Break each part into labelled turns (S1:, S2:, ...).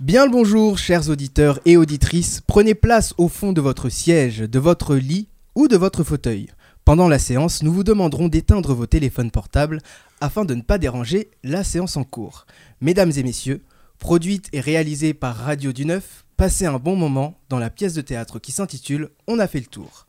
S1: Bien le bonjour, chers auditeurs et auditrices. Prenez place au fond de votre siège, de votre lit ou de votre fauteuil. Pendant la séance, nous vous demanderons d'éteindre vos téléphones portables afin de ne pas déranger la séance en cours. Mesdames et messieurs, produite et réalisée par Radio du Neuf, passez un bon moment dans la pièce de théâtre qui s'intitule On a fait le tour.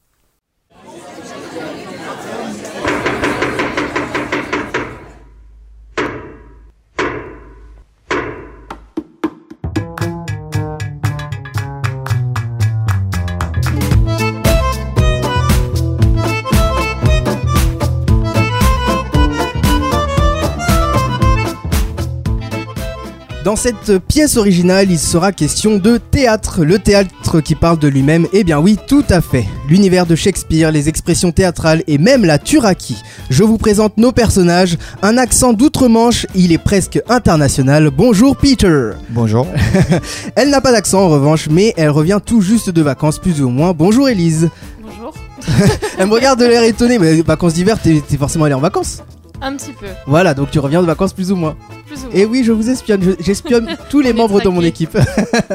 S1: Dans cette pièce originale, il sera question de théâtre. Le théâtre qui parle de lui-même, eh bien oui, tout à fait. L'univers de Shakespeare, les expressions théâtrales et même la turaki. Je vous présente nos personnages. Un accent d'outre-Manche, il est presque international. Bonjour Peter.
S2: Bonjour.
S1: elle n'a pas d'accent en revanche, mais elle revient tout juste de vacances, plus ou moins. Bonjour Elise.
S3: Bonjour.
S1: elle me regarde de l'air étonné, mais vacances d'hiver, t'es forcément allé en vacances
S3: un petit peu.
S1: Voilà, donc tu reviens de vacances plus ou moins.
S3: Plus ou moins.
S1: Et oui, je vous espionne, j'espionne tous les membres de mon équipe.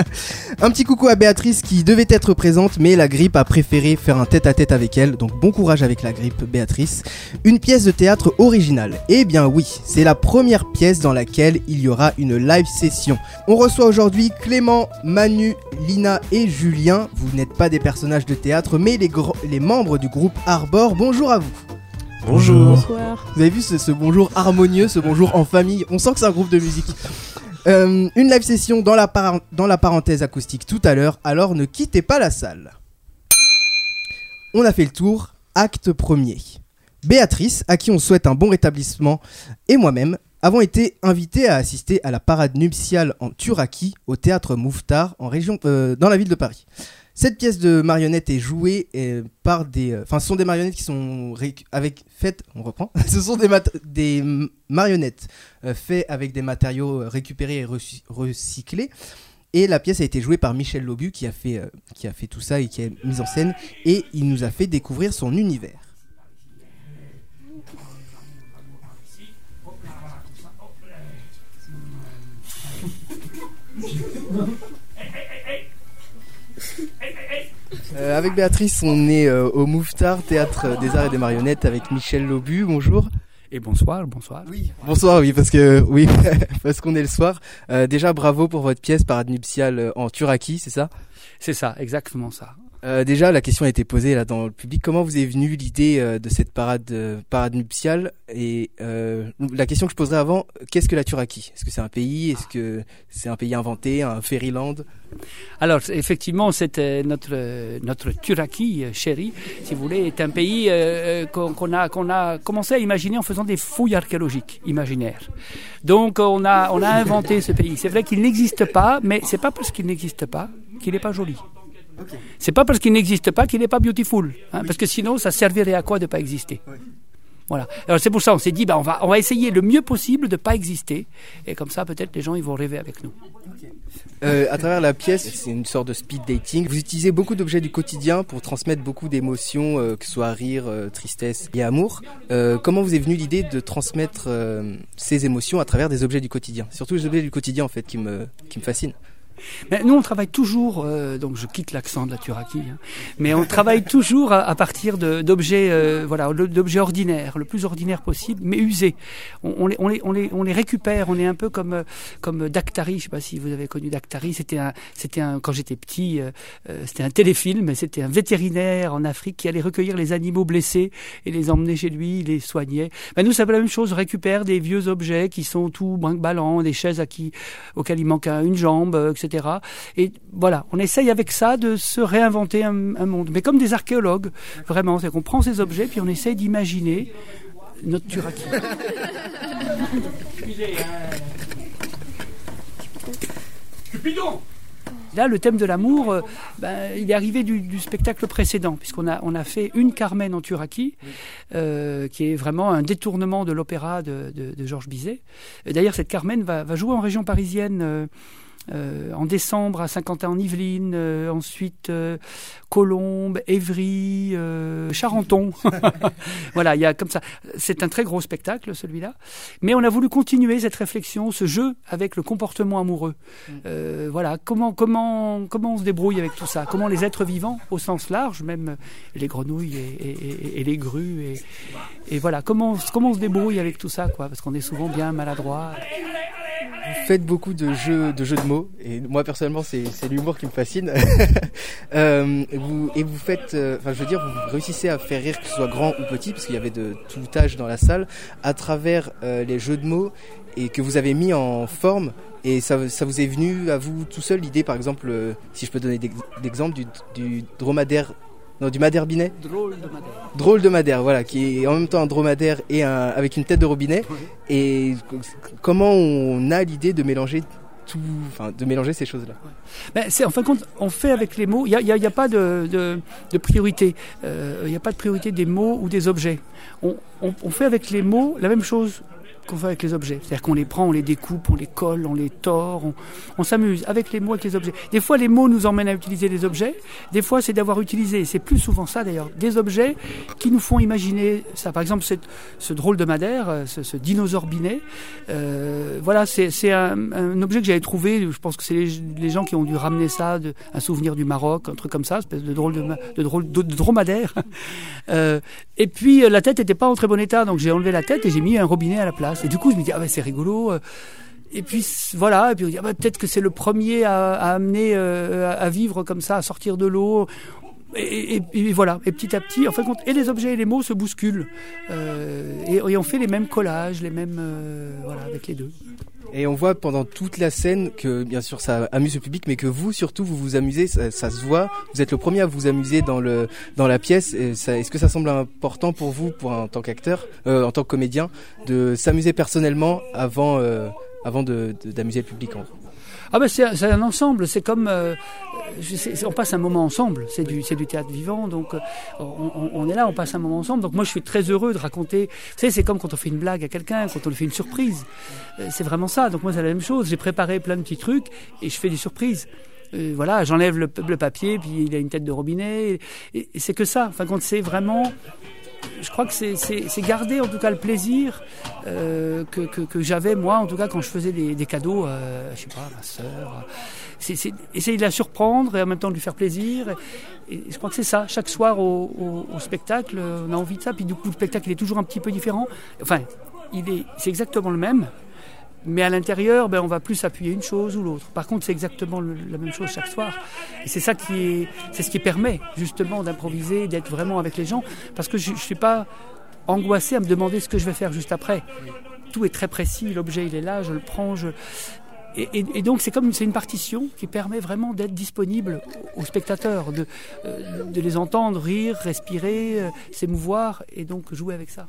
S1: un petit coucou à Béatrice qui devait être présente, mais la grippe a préféré faire un tête-à-tête avec elle, donc bon courage avec la grippe, Béatrice. Une pièce de théâtre originale. Eh bien oui, c'est la première pièce dans laquelle il y aura une live session. On reçoit aujourd'hui Clément, Manu, Lina et Julien. Vous n'êtes pas des personnages de théâtre, mais les, les membres du groupe Arbor. Bonjour à vous.
S2: Bonjour.
S1: Vous avez vu ce, bonjour harmonieux, ce bonjour en famille? On sent que c'est un groupe de musique. Euh, une live session dans la, dans la parenthèse acoustique tout à l'heure, alors ne quittez pas la salle. On a fait le tour, acte premier. Béatrice, à qui on souhaite un bon rétablissement, et moi-même avons été invités à assister à la parade nuptiale en Turaki au théâtre Mouffetard en région, euh, dans la ville de Paris. Cette pièce de marionnettes est jouée euh, par des. Euh, enfin, ce sont des marionnettes qui sont avec faites. On reprend. ce sont des, des marionnettes euh, faites avec des matériaux récupérés et recyclés. Et la pièce a été jouée par Michel Lobu qui a fait, qui a fait tout ça et qui a mis en scène. Et il nous a fait découvrir son univers. Euh, avec Béatrice, on est euh, au Mouffetard, théâtre des arts et des marionnettes, avec Michel Lobu. Bonjour.
S4: Et bonsoir, bonsoir.
S1: Oui, bonsoir, oui, parce que oui, parce qu'on est le soir. Euh, déjà, bravo pour votre pièce Parade nuptiale en Turaki, c'est ça?
S4: C'est ça, exactement ça.
S1: Euh, déjà, la question a été posée là dans le public. Comment vous est venue l'idée euh, de cette parade, euh, parade nuptiale? Et la question que je poserai avant, qu'est-ce que la Turaki? Est-ce que c'est un pays? Est-ce que c'est un pays inventé, un fairyland?
S4: Alors, effectivement, c'était notre notre Turaki chéri, si vous voulez, est un pays qu'on a qu'on a commencé à imaginer en faisant des fouilles archéologiques imaginaires. Donc, on a on a inventé ce pays. C'est vrai qu'il n'existe pas, mais c'est pas parce qu'il n'existe pas qu'il n'est pas joli. C'est pas parce qu'il n'existe pas qu'il n'est pas beautiful, hein, parce que sinon ça servirait à quoi de pas exister? Voilà. Alors c'est pour ça on s'est dit bah on va on va essayer le mieux possible de pas exister et comme ça peut-être les gens ils vont rêver avec nous.
S1: Euh, à travers la pièce, c'est une sorte de speed dating. Vous utilisez beaucoup d'objets du quotidien pour transmettre beaucoup d'émotions, euh, que ce soit rire, euh, tristesse et amour. comment vous est venue l'idée de transmettre ces émotions à travers des objets du quotidien? Surtout les objets du quotidien en fait qui me qui me fascinent.
S4: Mais nous, on travaille toujours, euh, donc je quitte l'accent de la Turaki, hein, mais on travaille toujours à, partir d'objets, euh, voilà, d'objets ordinaires, le plus ordinaire possible, mais usés. On, on, les, on, les, on, les, on les récupère. On est un peu comme euh, comme Dactari. Je sais pas si vous avez connu Dactari. C'était un, c'était un, quand j'étais petit, c'était un téléfilm. C'était un vétérinaire en Afrique qui allait recueillir les animaux blessés et les emmener chez lui, les soignait. Ben nous, c'est la même chose. On récupère des vieux objets qui sont tout brinque-ballant, des chaises à qui, auxquelles il manque une jambe, etc. Et voilà, on essaye avec ça de se réinventer un, monde. Mais comme des archéologues, vraiment, c'est qu'on prend ces objets puis on essaye d'imaginer notre Turaki. Cupidon Là, le thème de l'amour, euh, ben, il est arrivé du, spectacle précédent, puisqu'on a, on a fait une Carmen en Turaki, euh, qui est vraiment un détournement de l'opéra de, Georges Bizet. D'ailleurs, cette Carmen va, jouer en région parisienne. Euh, Euh, en décembre à Saint-Quentin en Yvelines, euh, ensuite euh, Colombes, Évry, euh, Charenton. voilà, il y a comme ça. C'est un très gros spectacle celui-là, mais on a voulu continuer cette réflexion, ce jeu avec le comportement amoureux. Euh, voilà, comment comment comment on se débrouille avec tout ça? Comment les êtres vivants, au sens large, même les grenouilles et, et- et- et les grues, et, et voilà, comment comment on se débrouille avec tout ça, quoi? Parce qu'on est souvent bien maladroit.
S1: Vous faites beaucoup de jeux, de jeux de mots, et moi personnellement, c'est c'est l'humour qui me fascine. Euh, et vous, et vous faites, euh, enfin, je veux dire, vous réussissez à faire rire que ce soit grand ou petit, parce qu'il y avait de tout âge dans la salle, à travers euh, les jeux de mots et que vous avez mis en forme. Et ça, ça vous est venu à vous tout seul l'idée, par exemple, si je peux donner d'ex- d'exemple, du, du dromadaire, non, du madère binet?
S4: Drôle de Madère.
S1: drôle de madère, voilà, qui est en même temps un dromadaire et un, avec une tête de robinet. Et comment on a l'idée de mélanger de mélanger ces choses-là
S4: Ben, c'est en fin de compte, on fait avec les mots. Il n'y a, a- pas de, priorité. Euh, Il n'y a pas de priorité des mots ou des objets. On fait avec les mots la même chose qu'on fait avec les objets. C'est-à-dire qu'on les prend, on les découpe, on les colle, on les tord, on, on s'amuse avec les mots, avec les objets. Des fois, les mots nous emmènent à utiliser les objets. Des fois, c'est d'avoir utilisé, c'est plus souvent ça d'ailleurs, des objets qui nous font imaginer ça. Par exemple, cette- ce drôle de Madère, euh, ce, ce dinosaure binet, euh, voilà, c'est un, un objet que j'avais trouvé. Je pense que c'est les, les gens qui ont dû ramener ça, de, un souvenir du Maroc, un truc comme ça, espèce de drôle de, de drôle de, de dromadaire. Euh, et puis euh, la tête était pas en très bon état, donc j'ai enlevé la tête et j'ai mis un robinet à la place. Et du coup, je me dis ah ben c'est rigolo. et puis voilà, et puis on dit ah ben, peut-être que c'est le premier à, amener euh, à vivre comme ça, à sortir de l'eau. Et, voilà, et petit à petit, en fin de compte, et les objets et les mots se bousculent. Euh, et, on fait les mêmes collages, les mêmes. euh, voilà, avec les deux.
S1: Et on voit pendant toute la scène que, bien sûr, ça amuse le public, mais que vous, surtout, vous vous amusez, ça, se voit. Vous êtes le premier à vous amuser dans le dans la pièce. Est-ce que ça semble important pour vous, pour en tant qu'acteur, euh, en tant que comédien, de s'amuser personnellement avant avant de de- d'amuser le public en gros?
S4: Ah ben c'est un ensemble, c'est comme euh, on passe un moment ensemble, c'est du du théâtre vivant, donc euh, on, on- est là, on passe un moment ensemble. Donc moi je suis très heureux de raconter. Vous savez, c'est comme quand on fait une blague à quelqu'un, quand on lui fait une surprise. Euh, C'est vraiment ça. Donc moi c'est la même chose. J'ai préparé plein de petits trucs et je fais des surprises. Euh, voilà, j'enlève le, le papier, puis il a une tête de robinet, et, et c'est que ça. Enfin, quand c'est vraiment je crois que c'est- garder en tout cas le plaisir euh, que, j'avais moi en tout cas quand je faisais des, cadeaux euh, je sais pas à ma sœur. C'est essayer de la surprendre et en même temps de lui faire plaisir. Et, je crois que c'est ça. Chaque soir au, au, au spectacle on a envie de ça. Puis du coup le spectacle il est toujours un petit peu différent. Enfin il est c'est exactement le même mais à l'intérieur, ben, on va plus appuyer une chose ou l'autre. Par contre, c'est exactement la même chose chaque soir. Et c'est ça qui est, c'est ce qui permet justement d'improviser, d'être vraiment avec les gens, parce que je, je suis pas angoissé à me demander ce que je vais faire juste après. Tout est très précis, l'objet il est là, je le prends, et, donc c'est comme c'est une partition qui permet vraiment d'être disponible aux aux spectateurs, de, euh, de les entendre rire, respirer, euh, s'émouvoir et donc jouer avec ça.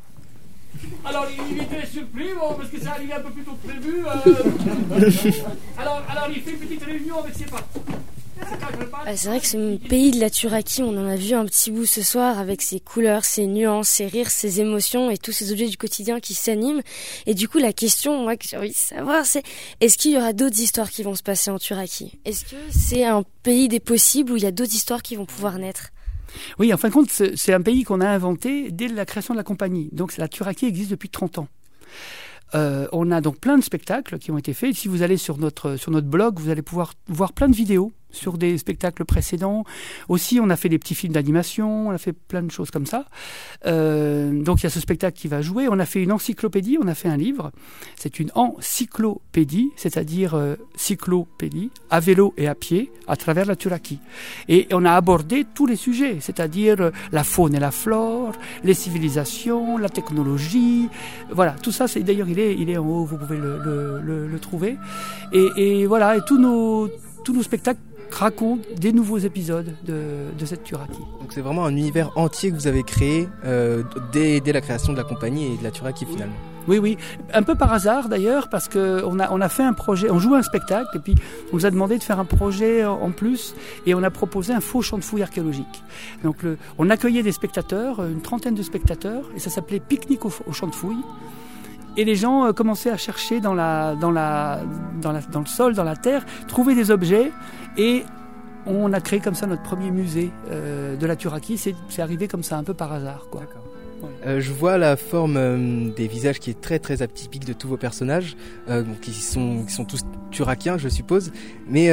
S2: Alors, il était surpris, bon, parce que ça arrivait un peu plus tôt que prévu. euh. alors, alors, il fait une petite réunion avec ses. C'est parle.
S3: Ah, c'est vrai que ce pays de la Turaki, on en a vu un petit bout ce soir avec ses couleurs, ses nuances, ses rires, ses émotions et tous ces objets du quotidien qui s'animent. Et du coup, la question, moi, que j'ai envie de savoir, c'est est-ce qu'il y aura d'autres histoires qui vont se passer en Turaki? Est-ce que c'est un pays des possibles où il y a d'autres histoires qui vont pouvoir naître?
S4: Oui, en fin de compte, c'est un pays qu'on a inventé dès la création de la compagnie. Donc la Turaki existe depuis 30 ans. Euh, on a donc plein de spectacles qui ont été faits. Si vous allez sur notre, sur notre blog, vous allez pouvoir voir plein de vidéos sur des spectacles précédents. Aussi, on a fait des petits films d'animation, on a fait plein de choses comme ça. Euh, donc il y a ce spectacle qui va jouer. On a fait une encyclopédie, on a fait un livre. C'est une encyclopédie, c'est-à-dire euh, cyclopédie, à vélo et à pied, à travers la Turaki. Et on a abordé tous les sujets, c'est-à-dire euh, la faune et la flore, les civilisations, la technologie. Voilà, tout ça, c'est d'ailleurs il est, il est en haut, vous pouvez le, le, le, le trouver. Et, et voilà, et tous nos, tous nos spectacles racontent des nouveaux épisodes de, de cette Turaki.
S1: Donc c'est vraiment un univers entier que vous avez créé euh, dès, dès la création de la compagnie et de la Turaki finalement.
S4: Oui, oui, un peu par hasard d'ailleurs, parce que on a on a fait un projet, on joue un spectacle et puis on nous a demandé de faire un projet en plus et on a proposé un faux champ de fouilles archéologique. Donc le, on accueillait des spectateurs, une trentaine de spectateurs, et ça s'appelait pique-nique au, au champ de fouilles. Et les gens euh, commençaient à chercher dans, la, dans, la, dans, la, dans le sol, dans la terre, trouver des objets et on a créé comme ça notre premier musée euh, de la Turaki. C'est arrivé comme ça un peu par hasard. Quoi.
S1: Euh, je vois la forme euh, des visages qui est très très atypique de tous vos personnages, donc qui sont, qui sont tous turakiens, je suppose. Mais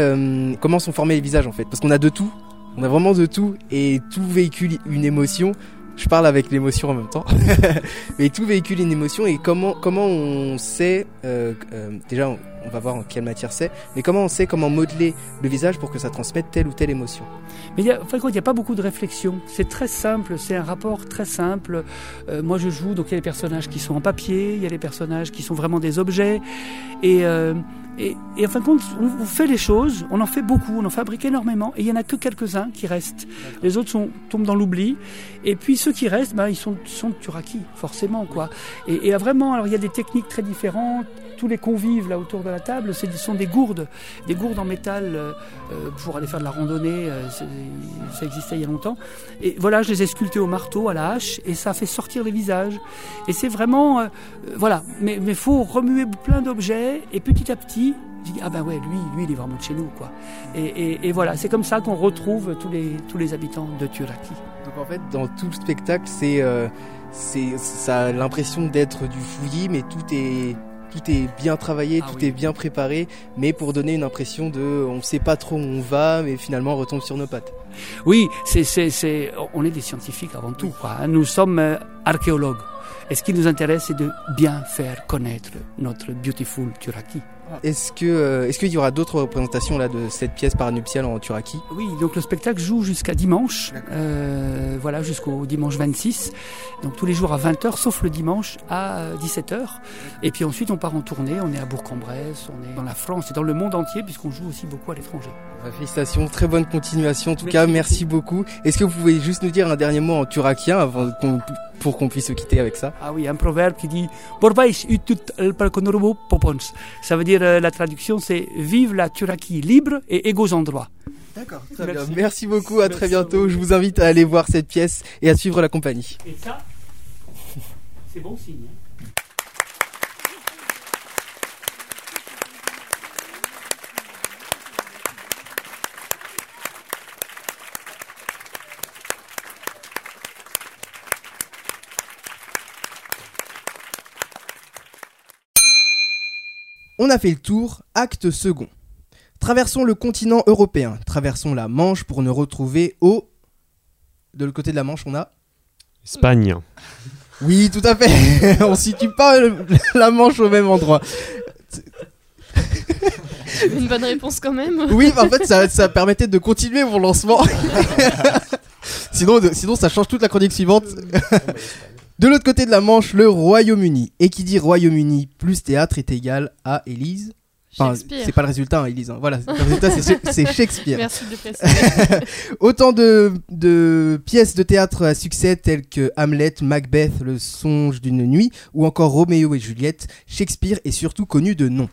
S1: comment sont formés les visages en fait? Parce qu'on a de tout, on a vraiment de tout, et tout véhicule une émotion. Je parle avec l'émotion en même temps, mais tout véhicule une émotion. Et comment comment on sait euh, euh, déjà on, va voir en quelle matière c'est, mais comment on sait comment modeler le visage pour que ça transmette telle ou telle émotion?
S4: Mais il y a, en fin de compte, il n'y a pas beaucoup de réflexion. C'est très simple, c'est un rapport très simple. Euh, moi, je joue, donc il y a les personnages qui sont en papier, il y a les personnages qui sont vraiment des objets. Et, euh, et, et en fin de compte, on, on fait les choses, on en fait beaucoup, on en fabrique énormément, et il y en a que quelques-uns qui restent. Les autres sont, tombent dans l'oubli. Et puis ceux qui restent, ben, ils sont, sont de Turaki, forcément. quoi. Et, et vraiment, alors il y a des techniques très différentes. Tous les convives là autour de la table, ce sont des gourdes, des gourdes en métal euh, euh, pour aller faire de la randonnée. euh, ça existait il y a longtemps. Et voilà, je les ai sculptés au marteau, à la hache, et ça fait sortir les visages. Et c'est vraiment, voilà. Mais mais faut remuer plein d'objets, et petit à petit, dis ah ben ouais, lui, lui, il est vraiment de chez nous, quoi. Et, et, voilà, c'est comme ça qu'on retrouve tous les tous les habitants de Turaki.
S1: Donc en fait, dans tout le spectacle, c'est ça a l'impression d'être du fouillis, mais tout est tout est bien travaillé,
S4: Ah
S1: tout
S4: oui.
S1: est bien préparé, mais pour donner une impression de on sait pas trop où on va, mais finalement on retombe sur nos pattes.
S4: Oui, c'est, c'est, c'est, on est des scientifiques avant tout. Quoi. hein. Nous sommes euh, archéologues. Et ce qui nous intéresse, c'est de bien faire connaître notre beautiful Turaki.
S1: Est-ce que euh, est-ce qu'il y aura d'autres représentations là de cette pièce paranuptiale en Turaki?
S4: Oui, donc le spectacle joue jusqu'à dimanche, euh, voilà, jusqu'au dimanche 26. Donc tous les jours à 20h, sauf le dimanche à 17h. Et puis ensuite, on part en tournée. On est à Bourg-en-Bresse, on est dans la France et dans le monde entier, puisqu'on joue aussi beaucoup à l'étranger.
S1: Félicitations, très bonne continuation. En tout
S4: Merci
S1: cas, merci beaucoup. Est-ce que vous pouvez juste nous dire un dernier mot en turakien avant qu'on- pour qu'on puisse se quitter avec ça
S4: Ah oui, un proverbe qui dit Borbais utut el palconorbo popons. Ça veut dire, euh, la traduction, c'est Vive la Turaki libre et égaux en droit.
S1: D'accord,
S4: très bien.
S1: Merci beaucoup, à très
S4: Merci
S1: bientôt. Je vous invite à aller voir cette pièce et à suivre la compagnie.
S4: Et ça, c'est bon signe. hein.
S1: On a fait le tour, acte second. Traversons le continent européen, traversons la Manche pour nous retrouver au... De l'autre côté de la Manche, on a...
S5: Espagne.
S1: Oui, tout à fait. on situe pas le- la Manche au même endroit.
S6: Une bonne réponse quand même.
S1: Oui, en fait, ça, ça permettait de continuer mon lancement. sinon, de- sinon, ça change toute la chronique suivante. De l'autre côté de la Manche, le Royaume-Uni. Et qui dit Royaume-Uni plus théâtre est égal à Élise. Enfin, c'est pas le résultat, hein, Élise. hein. Voilà, le résultat, c'est Shakespeare.
S6: Merci de préciser.
S1: Autant de, de pièces de théâtre à succès telles que Hamlet, Macbeth, Le songe d'une nuit ou encore Roméo et Juliette, Shakespeare est surtout connu de nom.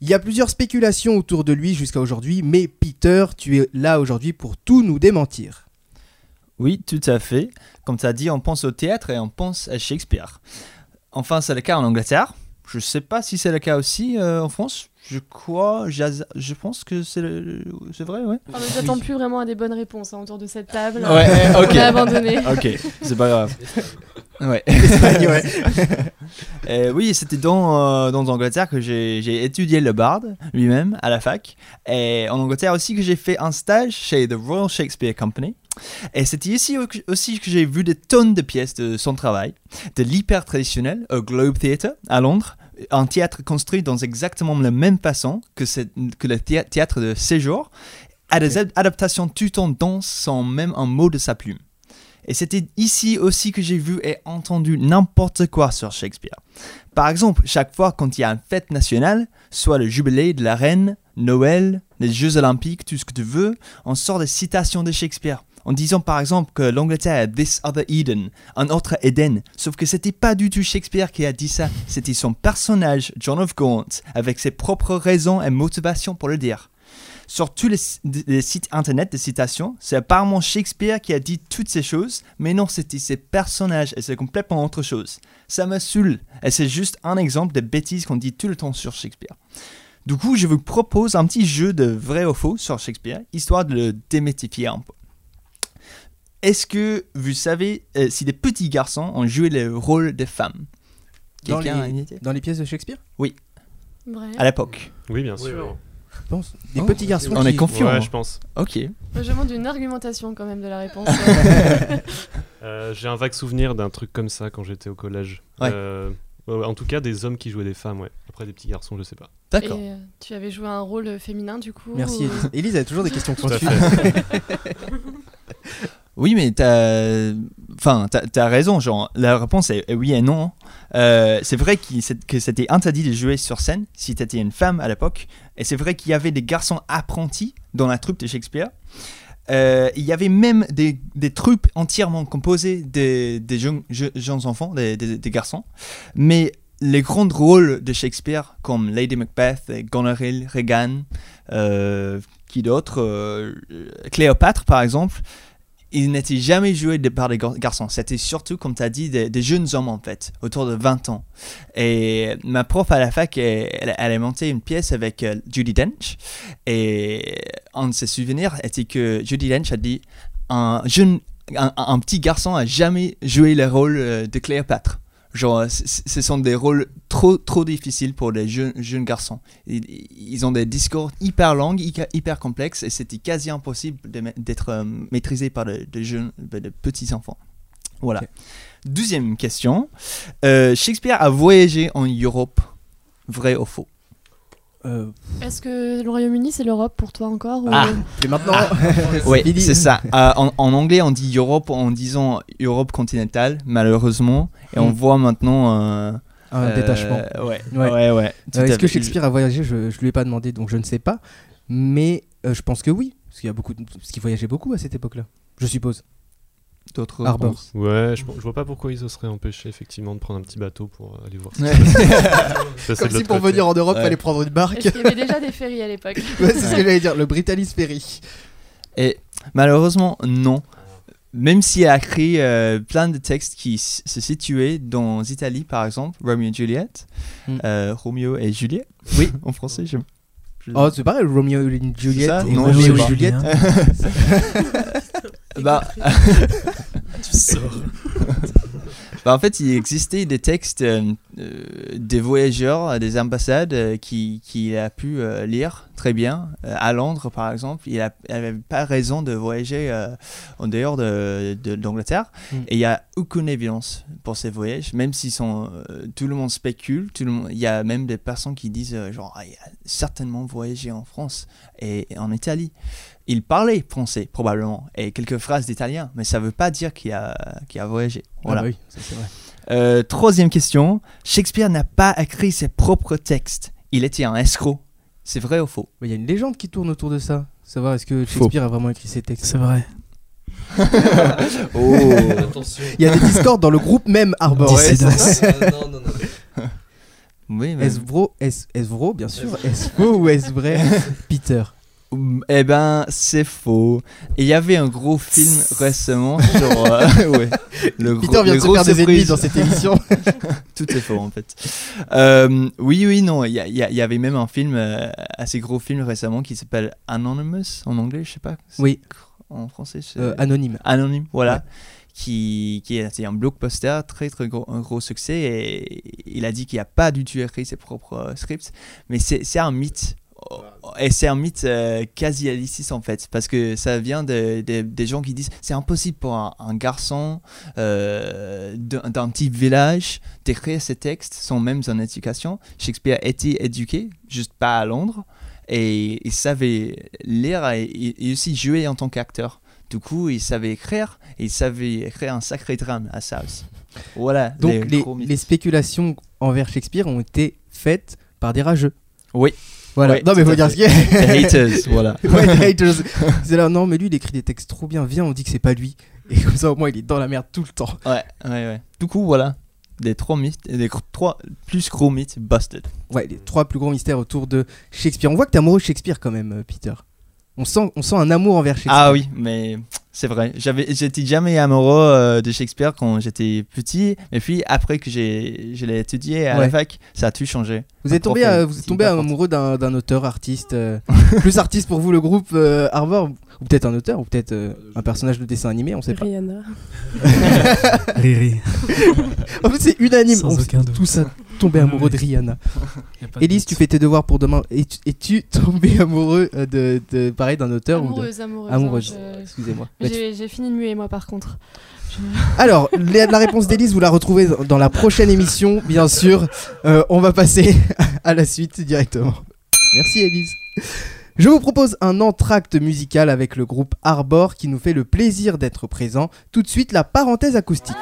S1: Il y a plusieurs spéculations autour de lui jusqu'à aujourd'hui, mais Peter, tu es là aujourd'hui pour tout nous démentir.
S7: Oui, tout à fait. Comme tu as dit, on pense au théâtre et on pense à Shakespeare. Enfin, c'est le cas en Angleterre. Je ne sais pas si c'est le cas aussi euh, en France. Je crois, je pense que c'est le- c'est vrai, ouais.
S6: On ne s'attend plus vraiment à des bonnes réponses hein, autour de cette table.
S7: Ouais,
S6: On
S7: ok.
S6: a abandonné.
S7: Ok, c'est pas grave. Ouais.
S1: ouais.
S7: Euh, oui, c'était dans, euh, dans Angleterre que j'ai j'ai étudié le Bard lui-même à la fac. Et en Angleterre aussi que j'ai fait un stage chez The Royal Shakespeare Company. Et c'était ici au- aussi que j'ai vu des tonnes de pièces de son travail, de l'hyper traditionnel au Globe Theatre à Londres, un théâtre construit dans exactement la même façon que, que le thé- théâtre de séjour, à des ad- adaptations tout en danse sans même un mot de sa plume. Et c'était ici aussi que j'ai vu et entendu n'importe quoi sur Shakespeare. Par exemple, chaque fois quand il y a une fête nationale, soit le jubilé de la reine, Noël, les Jeux olympiques, tout ce que tu veux, on sort des citations de Shakespeare. En disant par exemple que l'Angleterre this other Eden, un autre Éden. Sauf que c'était pas du tout Shakespeare qui a dit ça, c'était son personnage, John of Gaunt, avec ses propres raisons et motivations pour le dire. Sur tous les, les sites internet de citations, c'est apparemment Shakespeare qui a dit toutes ces choses, mais non, c'était ses personnages et c'est complètement autre chose. Ça me saoule. Et c'est juste un exemple de bêtises qu'on dit tout le temps sur Shakespeare. Du coup, je vous propose un petit jeu de vrai ou faux sur Shakespeare, histoire de le démythifier un peu. Est-ce que vous savez euh, si des petits garçons ont joué le rôle des femmes?
S1: Dans
S7: a
S1: les-
S7: une idée?
S1: Dans les pièces de Shakespeare?
S6: Vrai.
S7: À l'époque.
S5: Oui, bien
S8: Oui,
S5: sûr.
S1: Je pense. Des
S7: Oh,
S1: petits garçons.
S7: On
S1: qui-
S7: est confiant.
S5: Ouais, je pense.
S7: Ok.
S6: Je demande une argumentation quand même de la réponse.
S5: Euh, J'ai un vague souvenir d'un truc comme ça quand j'étais au collège.
S7: Ouais.
S5: Euh, en tout cas, des hommes qui jouaient des femmes, ouais. Après, des petits garçons, je sais pas.
S6: Et
S7: D'accord.
S6: euh, tu avais joué un rôle féminin du coup
S1: Merci
S6: ou-
S1: Élise. Élise a toujours des questions
S5: fait.
S7: Oui, mais t'as, enfin, t'as, raison. Genre, la réponse est oui et non. Euh, c'est vrai que c'était interdit de jouer sur scène si t'étais une femme à l'époque. Et c'est vrai qu'il y avait des garçons apprentis dans la troupe de Shakespeare. Euh, il y avait même des, troupes entièrement composées des, jeunes, je- jeunes enfants, des, garçons. Mais les grands rôles de Shakespeare, comme Lady Macbeth, Goneril, Regan, euh, qui d'autres, euh, Cléopâtre par exemple, ils n'étaient jamais joués de- par des gar- garçons. C'était surtout, comme tu as dit, des, jeunes hommes en fait, autour de 20 ans. Et ma prof à la fac, elle, a monté une pièce avec euh, Judy Dench. Et un de ses souvenirs était que Judy Dench a dit un jeune, un, petit garçon a jamais joué le rôle euh, de Cléopâtre. Genre, ce sont des rôles trop, trop difficiles pour les jeunes, jeunes garçons. Ils, ils ont des discours hyper longs, hyper, hyper complexes, et c'était quasi impossible d'être euh, maîtrisé par de, de jeunes, de, de petits enfants. Voilà.
S1: Ok.
S7: Deuxième question. Euh, Shakespeare a voyagé en Europe, vrai ou faux?
S1: Euh,
S6: Est-ce que le Royaume-Uni c'est l'Europe pour toi encore ou-
S7: Ah.
S1: et maintenant,
S7: Oui,
S1: fini.
S7: c'est ça. Euh, en, en anglais, on dit Europe en disant Europe continentale, malheureusement. Et on
S1: Mm.
S7: voit maintenant euh,
S1: un
S7: euh,
S1: détachement.
S7: Ouais,
S1: Ouais.
S7: ouais, ouais. tout
S1: Euh, Est-ce que. Shakespeare a voyagé je, je lui ai pas demandé, donc je ne sais pas. Mais euh, je pense que oui, parce qu'il y a beaucoup, de- parce qu'il voyageait beaucoup à cette époque-là. Je suppose.
S7: D'autres
S1: Arbor.
S5: Ouais, je, je vois pas pourquoi ils se seraient empêchés, effectivement, de prendre un petit bateau pour aller voir.
S7: Ouais.
S5: Passer
S1: Comme
S5: de
S1: si pour
S5: côté.
S1: venir en Europe,
S7: Ouais.
S1: fallait prendre une barque.
S6: Qu'il y avait déjà des ferries à l'époque
S1: Ouais, c'est ce que j'allais dire, le Britannic Ferry.
S7: Et malheureusement, non. Même s'il a écrit euh, plein de textes qui se situaient dans Italie, par exemple, Romeo et Juliette,
S1: Mm.
S7: euh, Romeo et Juliette.
S1: Oui.
S7: en français, je. je-
S1: Oh, c'est pareil, Romeo et Juliette
S7: ça?
S1: Et
S7: Non,
S1: Romeo et. Juliette.
S7: bah,
S8: Tu sors.
S7: Bah, en fait, il existait des textes euh, des voyageurs, des ambassades euh, qui, qui a pu euh, lire très bien. Euh, à Londres, par exemple, il n'avait pas raison de voyager euh, en dehors de, d'Angleterre.
S1: Mm.
S7: Et il n'y a aucune évidence pour ces voyages, même si sont, euh, tout le monde spécule. Tout le monde, il y a même des personnes qui disent, euh, genre, ah, il a certainement voyagé en France et, et en Italie. Il parlait français, probablement, et quelques phrases d'italien, mais ça ne veut pas dire qu'il a, qu'il a voyagé. Voilà.
S1: Ah bah oui, ça, c'est vrai.
S7: Euh, troisième question. Shakespeare n'a pas écrit ses propres textes. Il était un escroc. C'est vrai ou faux?
S1: Mais Il y a une légende qui tourne autour de ça. Savoir est-ce que Shakespeare a vraiment écrit ses textes?
S4: C'est vrai.
S7: Oh
S8: Attention.
S1: Il y a des discords dans le groupe même Arbor.
S4: Dissidence.
S8: Euh, non, non, non.
S7: Oui, mais...
S1: Est-ce vrai, est-ce est-ce vrai, bien sûr? Est-ce faux ou est-ce vrai? Peter.
S7: Eh ben, c'est faux. Et il y avait un gros film récemment sur... euh, ouais, le
S1: Peter
S7: gros-
S1: vient
S7: le
S1: de se faire des ennemis dans cette émission.
S7: Tout est faux en fait. Euh, oui, oui, non. Il y, avait même un film, euh, assez gros film récemment qui s'appelle Anonymous en anglais, je sais pas.
S1: Oui.
S7: En français.
S1: Euh, anonyme.
S7: Anonyme, voilà.
S1: Ouais.
S7: Qui, qui est un blockbuster, très très gros, un gros succès. Et il a dit qu'il n'a pas du tout écrit ses propres scripts. Mais c'est un mythe. Et c'est un mythe euh, quasi éliciste en fait, parce que ça vient de- de- des gens qui disent c'est impossible pour un, un garçon euh, d'un petit village d'écrire ses textes sans même son éducation. Shakespeare était éduqué, juste pas à Londres, et il savait lire et, aussi jouer en tant qu'acteur. Du coup, il savait écrire, et il savait écrire un sacré drame à ça aussi. Voilà.
S1: Donc les spéculations envers Shakespeare ont été faites par des rageux.
S7: Oui.
S1: Voilà.
S7: Oui,
S1: non mais faut dire ce qu'il y a.
S7: Haters, voilà.
S1: Ouais, haters. C'est là, non mais lui il écrit des textes trop bien. Viens, on dit que c'est pas lui. Et comme ça au moins il est dans la merde tout le temps.
S7: Ouais, ouais, ouais. Du coup, voilà. Des trois mythes, des trois plus gros mythes busted.
S1: Ouais, les trois plus gros mystères autour de Shakespeare. On voit que t'es amoureux de Shakespeare quand même, euh, Peter. On sent, on sent un amour envers Shakespeare.
S7: Ah oui, mais c'est vrai. J'avais, j'étais jamais amoureux euh, de Shakespeare quand j'étais petit, et puis après que j'ai, je l'ai étudié à
S1: Ouais.
S7: la fac, ça a tout changé.
S1: Vous êtes tombé, à-
S7: euh,
S1: vous êtes tombé amoureux d'un d'un auteur, artiste, euh, plus artiste pour vous le groupe euh, Arbor, ou peut-être un auteur, ou peut-être euh, un personnage de dessin animé, on sait pas.
S6: Rihanna.
S9: Riri.
S1: En fait, c'est unanime.
S9: Sans
S1: on
S9: aucun doute.
S1: tous à
S9: Ouais,
S1: amoureux de Rihanna. Élise, tu fais tes devoirs pour demain. Es- Es-tu tombé amoureux euh, de, de pareil d'un auteur ou de
S6: Amoureuse, amoureuse.
S1: amoureuse
S6: hein, je-
S1: Excusez-moi. Bah, tu-
S6: J'ai fini de muer moi par contre.
S1: Alors, la, la réponse d'Élise, vous la retrouvez dans- la prochaine émission, bien sûr. Euh, on va passer à la suite directement. Merci Élise. Je vous propose un entracte musical avec le groupe Arbor qui nous fait le plaisir d'être présent. Tout de suite, la parenthèse acoustique.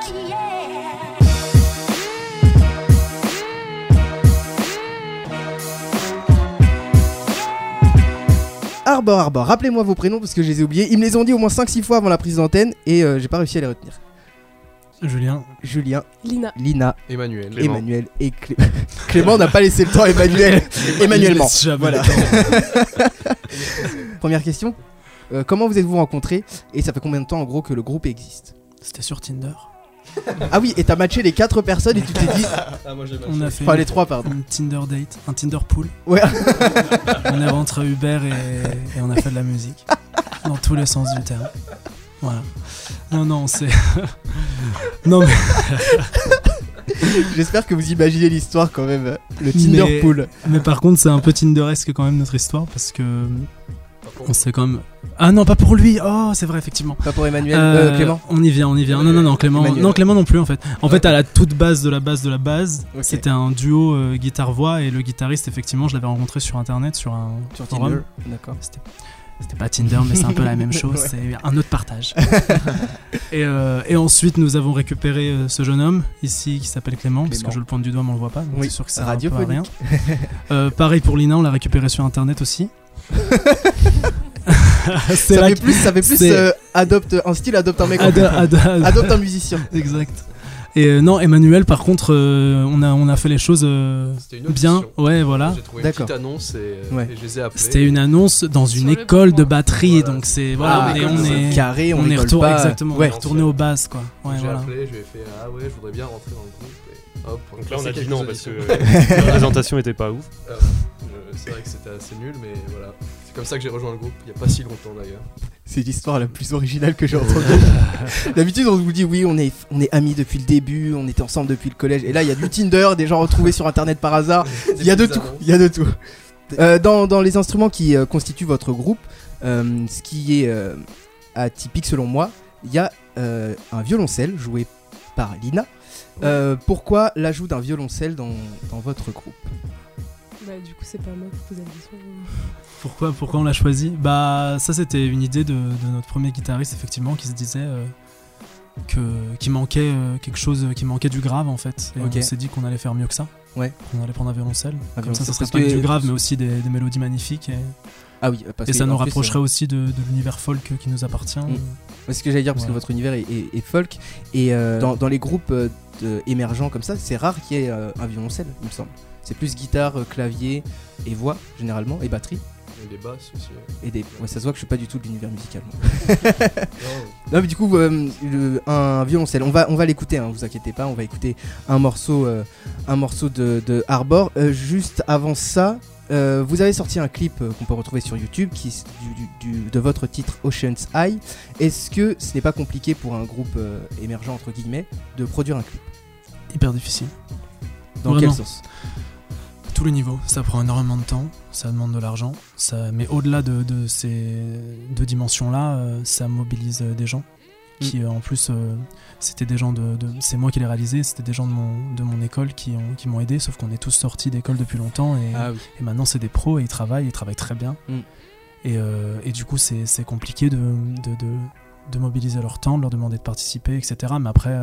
S1: Arbor, Arbor, rappelez-moi vos prénoms parce que je les ai oubliés. Ils me les ont dit au moins 5-6 fois avant la prise d'antenne et euh, j'ai pas réussi à les retenir.
S9: Julien.
S1: Julien,
S6: Lina.
S1: Lina,
S8: Emmanuel.
S5: Clément.
S1: Emmanuel et Clé- Clément n'a pas laissé le temps à Emmanuel. Emmanuellement. Voilà. Première question. Euh, comment vous êtes-vous rencontrés et ça fait combien de temps en gros que le groupe existe?
S9: C'était sur Tinder.
S1: Ah oui, et t'as matché les quatre personnes et tu t'es dit.
S8: Ah, moi j'ai
S9: On a fait
S1: Enfin,
S9: une-
S1: les trois, pardon.
S9: un Tinder date, un Tinder pool.
S1: Ouais.
S9: on est rentré à Uber et, et on a fait de la musique. Dans tous les sens du terme. Voilà. Non, non, c'est. non, mais.
S1: J'espère que vous imaginez l'histoire quand même. Le Tinder
S9: Mais-
S1: pool.
S9: Mais par contre, c'est un peu Tinderesque quand même notre histoire parce que. On sait quand même. Ah non, pas pour lui. Oh, c'est vrai, effectivement.
S1: Pas pour Emmanuel.
S9: Euh,
S1: euh, Clément.
S9: On y vient, on y vient. Non, non, non, Clément,
S1: Emmanuel.
S9: non, Clément non plus en fait. En fait, à la toute base de la base de la base, c'était un duo euh, guitare-voix et le guitariste, effectivement, je l'avais rencontré sur internet, sur un
S1: Sur
S9: forum.
S1: Tinder. D'accord.
S9: C'était c'était pas Tinder, mais c'est un peu la même chose,
S1: Ouais.
S9: c'est un autre partage. et, euh, et ensuite, nous avons récupéré euh, ce jeune homme ici qui s'appelle Clément, parce
S1: Clément.
S9: que je le pointe du doigt, mais on le voit pas, donc
S1: Oui,
S9: c'est sûr que ça sert un peu à rien. Euh, pareil pour Lina, on l'a récupéré sur internet aussi.
S1: Ça
S9: là
S1: fait
S9: que-
S1: plus, ça fait plus euh, adopte un style, adopte un mec.
S9: Ad- ad- ad-
S1: Adopte un musicien.
S9: Exact. Et euh, non, Emmanuel, par contre, euh, on, a, on a fait les choses euh,
S8: une
S9: bien. Ouais, voilà.
S8: J'ai trouvé une petite annonce et, euh,
S1: Ouais.
S8: et je les ai.
S9: C'était une annonce dans une école de batterie,
S8: Voilà.
S9: donc c'est voilà,
S1: Ah,
S9: on est, on est
S1: carré, on,
S9: on est retourné
S1: pas.
S9: exactement, on
S1: Ouais.
S9: est retourné aux bases quoi. Ouais,
S8: j'ai
S9: voilà.
S8: appelé, je lui ai fait Ah ouais, je voudrais bien rentrer dans le groupe. Et hop,
S5: Donc là, on a dit non parce que la présentation était pas ouf.
S8: C'est vrai que c'était assez nul, mais voilà. C'est comme ça que j'ai rejoint le groupe, il n'y a pas si longtemps d'ailleurs.
S1: C'est l'histoire la plus originale que j'ai entendue. D'habitude, on vous dit oui, on est, on est amis depuis le début, on était ensemble depuis le collège. Et là, il y a du Tinder, des gens retrouvés sur internet par hasard. Il y a de tout. Il y a de tout. Euh, dans, dans les instruments qui euh, constituent votre groupe, euh, ce qui est atypique selon moi, il y a un violoncelle joué par Lina. Pourquoi l'ajout d'un violoncelle dans, dans votre groupe?
S6: Bah, du coup, c'est pas moi qui pose la question.
S9: Pourquoi, pourquoi on l'a choisi Bah ça c'était une idée de, de notre premier guitariste effectivement qui se disait euh, que qu'il manquait euh, quelque chose, qui manquait du grave en fait. Et
S1: Ok.
S9: on s'est dit qu'on allait faire mieux que ça.
S1: Ouais.
S9: On allait prendre un violoncelle.
S1: Un
S9: Comme ça, ça serait pas que du grave, mais aussi des, des mélodies magnifiques. Et,
S1: Ah oui, parce
S9: et
S1: que
S9: ça nous
S1: plus,
S9: rapprocherait
S1: euh,
S9: aussi de, de l'univers folk qui nous appartient.
S1: Mm. C'est ce que j'allais dire parce que votre univers est, est- est folk et euh, dans, dans les groupes euh, de- émergents comme ça, c'est rare qu'il y ait euh, un violoncelle, il me semble. C'est plus guitare, euh, clavier et voix généralement et batterie
S8: Et des basses aussi. ouais.
S1: et des. Ouais, ça se voit que je suis pas du tout de l'univers musical. moi.
S8: Non,
S1: mais du coup, euh, le- un violoncelle. On va, on va l'écouter. Hein, vous inquiétez pas. On va écouter un morceau, euh, un morceau de, de Arbor. Euh, juste avant ça, euh, vous avez sorti un clip euh, qu'on peut retrouver sur YouTube, qui est du, du- du- de votre titre Ocean's Eye. Est-ce que ce n'est pas compliqué pour un groupe euh, émergent entre guillemets de produire un clip?
S9: Hyper difficile.
S1: Dans
S9: Vraiment.
S1: quel sens?
S9: Tous les niveaux. Ça prend énormément de temps, ça demande de l'argent. Ça, mais au-delà de, de ces deux dimensions-là, euh, ça mobilise euh, des gens qui, euh, en plus, euh, c'était des gens de, de- c'est moi qui l'ai réalisé, c'était des gens de mon, de mon école qui ont- qui m'ont aidé. Sauf qu'on est tous sortis d'école depuis longtemps et,
S1: Ah oui.
S9: et maintenant c'est des pros et ils travaillent, ils travaillent très bien.
S1: Mm.
S9: Et, et du coup, c'est c'est compliqué de, de, mobiliser leur temps, de leur demander de participer, etc. Mais après,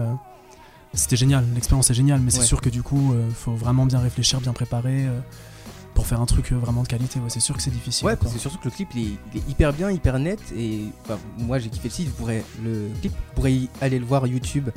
S9: c'était génial, l'expérience est géniale, mais c'est sûr que du coup, il faut vraiment bien réfléchir, bien préparer euh, pour faire un truc euh, vraiment de qualité. Ouais, c'est sûr que c'est difficile.
S1: Ouais, que surtout que le clip il est, il est hyper bien, hyper net. Et bah, moi j'ai kiffé le site. Vous pourrez le clip, vous pourrez y aller le voir YouTube.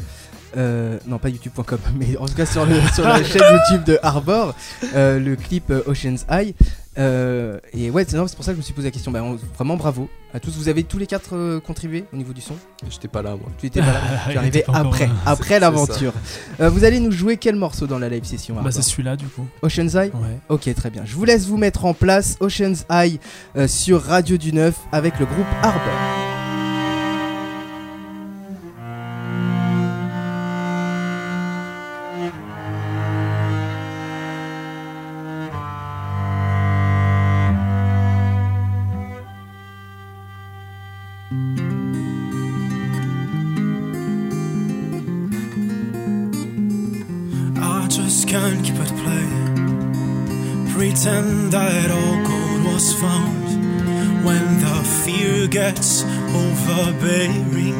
S1: Euh, non, pas youtube.com, mais en tout cas sur, le, sur la chaîne YouTube de Arbor, euh, le clip euh, Ocean's Eye. Euh, et ouais, c'est non, c'est pour ça que je me suis posé la question. Bah, on- vraiment bravo à tous. Vous avez tous les quatre euh, contribué au niveau du son?
S8: J'étais pas là, moi.
S1: Tu étais pas là. tu
S9: Il
S1: arrivé
S9: était pas encore
S1: après,
S9: là.
S1: après l'aventure. Euh, vous allez nous jouer quel morceau dans la live session
S9: Bah, c'est celui-là du coup.
S1: Ocean's Eye
S9: Ouais.
S1: Ok, très bien. Je vous laisse vous mettre en place Ocean's Eye euh, sur Radio du Neuf avec le groupe Arbor.
S10: I just can't keep it playing. Pretend that all gold was found when the fear gets overbearing.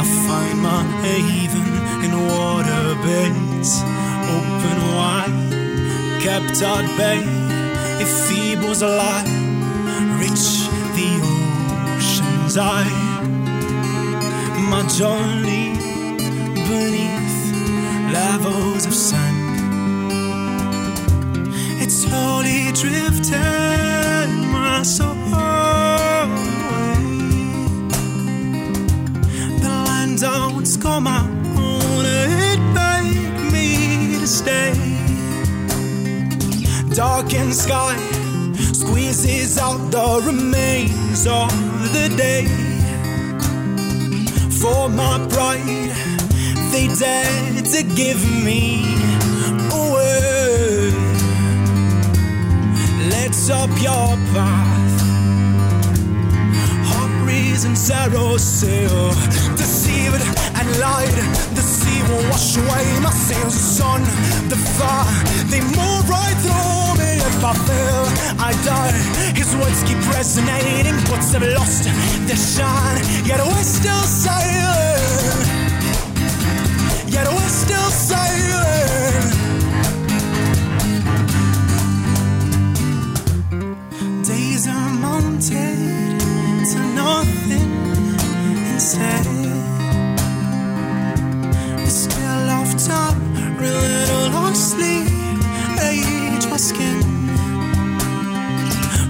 S10: I find my haven in water bays, open wide, kept at bay. If Phoebe was alive, reach eye. My journey beneath levels of sand. It slowly drifted my soul away. The land I once called my own, it begged me to stay. Darkened sky squeezes out the remains of the day for my pride. They dared to give me away. Let's up your path. Hot and sorrow sail. Deceived and lied. The sea will wash away my. The sun, the fire, they move right through. If I fail, I die. His words keep resonating. What's have lost their shine? Yet we're still sailing. Yet we're still sailing. Days are mounted to nothing instead. The still of time, relentlessly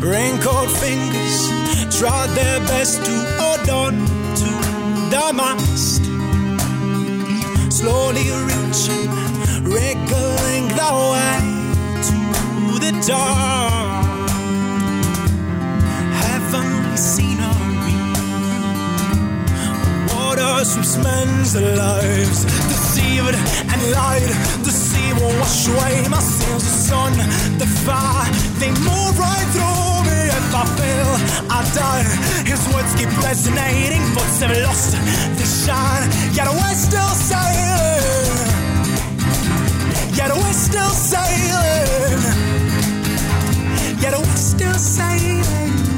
S10: Raincoat fingers tried their best to hold on to the mast. Slowly reaching, wriggling the way to the dark. Heavenly scenery, water sweeps men's lives. Deceived and lied, the sea will wash away my sins. The sun, the fire, they move right through. If I fail, I die. His words keep resonating, books have lost their shine. Yet we're still sailing. Yet we're still sailing. Yet we're still sailing.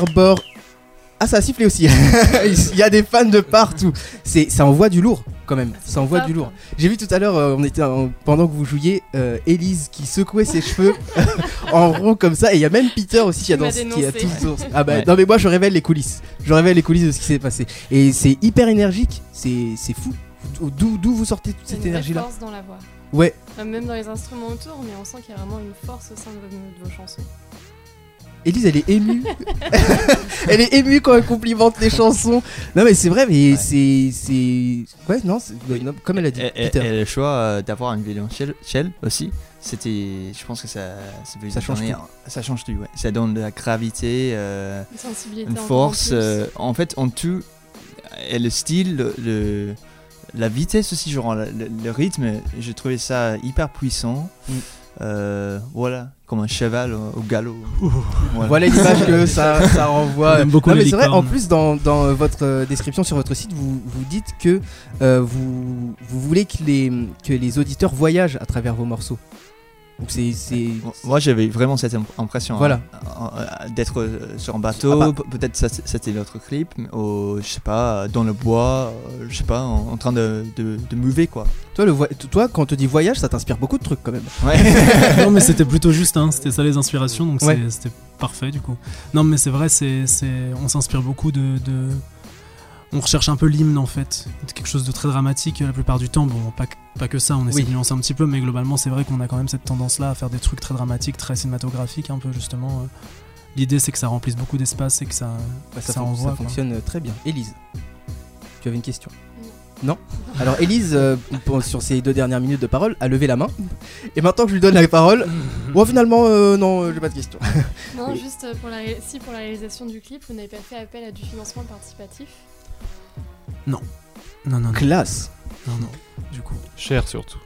S1: Beaucoup Arbor. Ah ça a sifflé aussi. Il y a des fans de partout. C'est ça envoie du lourd. quand même. Ça envoie du lourd. J'ai vu tout à l'heure, euh, on était en- pendant que vous jouiez, euh, Elise qui secouait ses cheveux en rond comme ça, et il y a même Peter aussi qui a,
S6: Qui m'a
S1: dansé- qui a tout. Ah bah
S7: Ouais.
S1: non mais moi je révèle les coulisses. Je révèle les coulisses de ce qui s'est passé. Et c'est hyper énergique. C'est c'est fou. D'où d'où vous sortez toute
S6: Il y a
S1: cette énergie là
S6: force dans la voix.
S1: Ouais.
S6: Même dans les instruments autour, mais on sent qu'il y a vraiment une force au sein de vos, de vos chansons.
S1: Elise, elle est émue. elle est émue quand elle complimente les chansons. Non, mais c'est vrai, mais
S7: Ouais.
S1: c'est. c'est- Ouais, non, c'est- ouais, non, comme elle a dit.
S7: Et, et- et le choix euh, d'avoir une violoncelle shell aussi, c'était, je pense que ça, ça,
S1: change
S7: donner- Ça change tout, ouais. Ça donne de la gravité, euh,
S6: Une sensibilité
S7: une
S6: encore
S7: force.
S6: en
S7: euh, en fait, en tout, et le style, le, le- la vitesse aussi, genre le, le- le rythme, j'ai trouvé ça hyper puissant.
S1: Mm.
S7: Euh, voilà, comme un cheval au, au galop.
S1: Voilà l'image que ça, ça renvoie.
S9: Beaucoup
S1: non,
S9: les
S1: mais c'est vrai, en plus, dans, dans, euh, votre euh, description sur votre site, vous, vous dites que euh, vous, vous voulez que les, que les auditeurs voyagent à travers vos morceaux. Donc c'est. c'est-
S7: Moi j'avais vraiment cette im- impression
S1: Voilà.
S7: hein, euh, d'être euh, sur un bateau,
S1: Ah bah.
S7: peut-être ça, c'était notre clip, ou, je sais pas, dans le bois, euh, je sais pas, en, en train de, de, de mouver quoi.
S1: Toi, le toi, quand on te dit voyage, ça t'inspire beaucoup de trucs quand même.
S7: Ouais.
S9: non mais c'était plutôt juste, hein, c'était ça les inspirations, donc
S1: Ouais.
S9: c'était parfait du coup. Non mais c'est vrai, c'est, c'est- on s'inspire beaucoup de, de- On recherche un peu l'hymne en fait, quelque chose de très dramatique la plupart du temps. Bon, pas, que- pas que ça, on essaie
S1: Oui.
S9: de nuancer un petit peu, mais globalement c'est vrai qu'on a quand même cette tendance-là à faire des trucs très dramatiques, très cinématographiques un peu justement. euh. L'idée c'est que ça remplisse beaucoup d'espace et que ça,
S1: Bah,
S9: ça,
S1: ça, fon-
S9: envoie.
S1: ça
S9: quoi.
S1: fonctionne euh, très bien. Élise, tu avais une question? Non Alors Élise, euh, pour- sur ces deux dernières minutes de parole, a levé la main. Et maintenant que je lui donne la parole, bon finalement, euh, non, euh, j'ai pas de question.
S6: Non,
S1: Oui.
S6: juste euh, pour la, ré- si pour la réalisation du clip, vous n'avez pas fait appel à du financement participatif?
S9: Non, non, non.
S1: Classe
S9: Non, non, du coup.
S5: Cher surtout.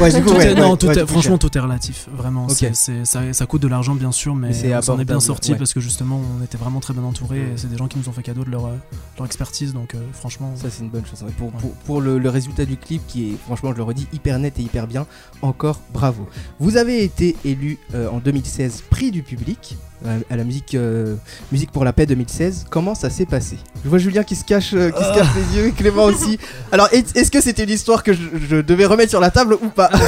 S1: Ouais, du coup,
S9: Tout
S1: ouais,
S9: est- non,
S1: ouais,
S9: tout
S1: ouais,
S9: est- franchement, tout est relatif. Vraiment, c'est- ça, ça coûte de l'argent, bien sûr, mais, on est bien sorti
S1: ouais.
S9: parce que justement, on était vraiment très bien entouré. et C'est des gens qui nous ont fait cadeau de leur, euh, leur expertise, donc euh, franchement.
S1: Ça, c'est une bonne chose. ouais. Pour, pour, pour le, le résultat du clip, qui est, franchement, je le redis, hyper net et hyper bien, encore bravo. Vous avez été élu euh, en 2016 prix du public à la musique, euh, musique pour la paix 2016. Comment ça s'est passé? Je vois Julien qui se cache, euh, qui se cache les yeux, Clément aussi. Alors, est- est-ce que c'était une histoire que je, je devais remettre sur la table ou pas?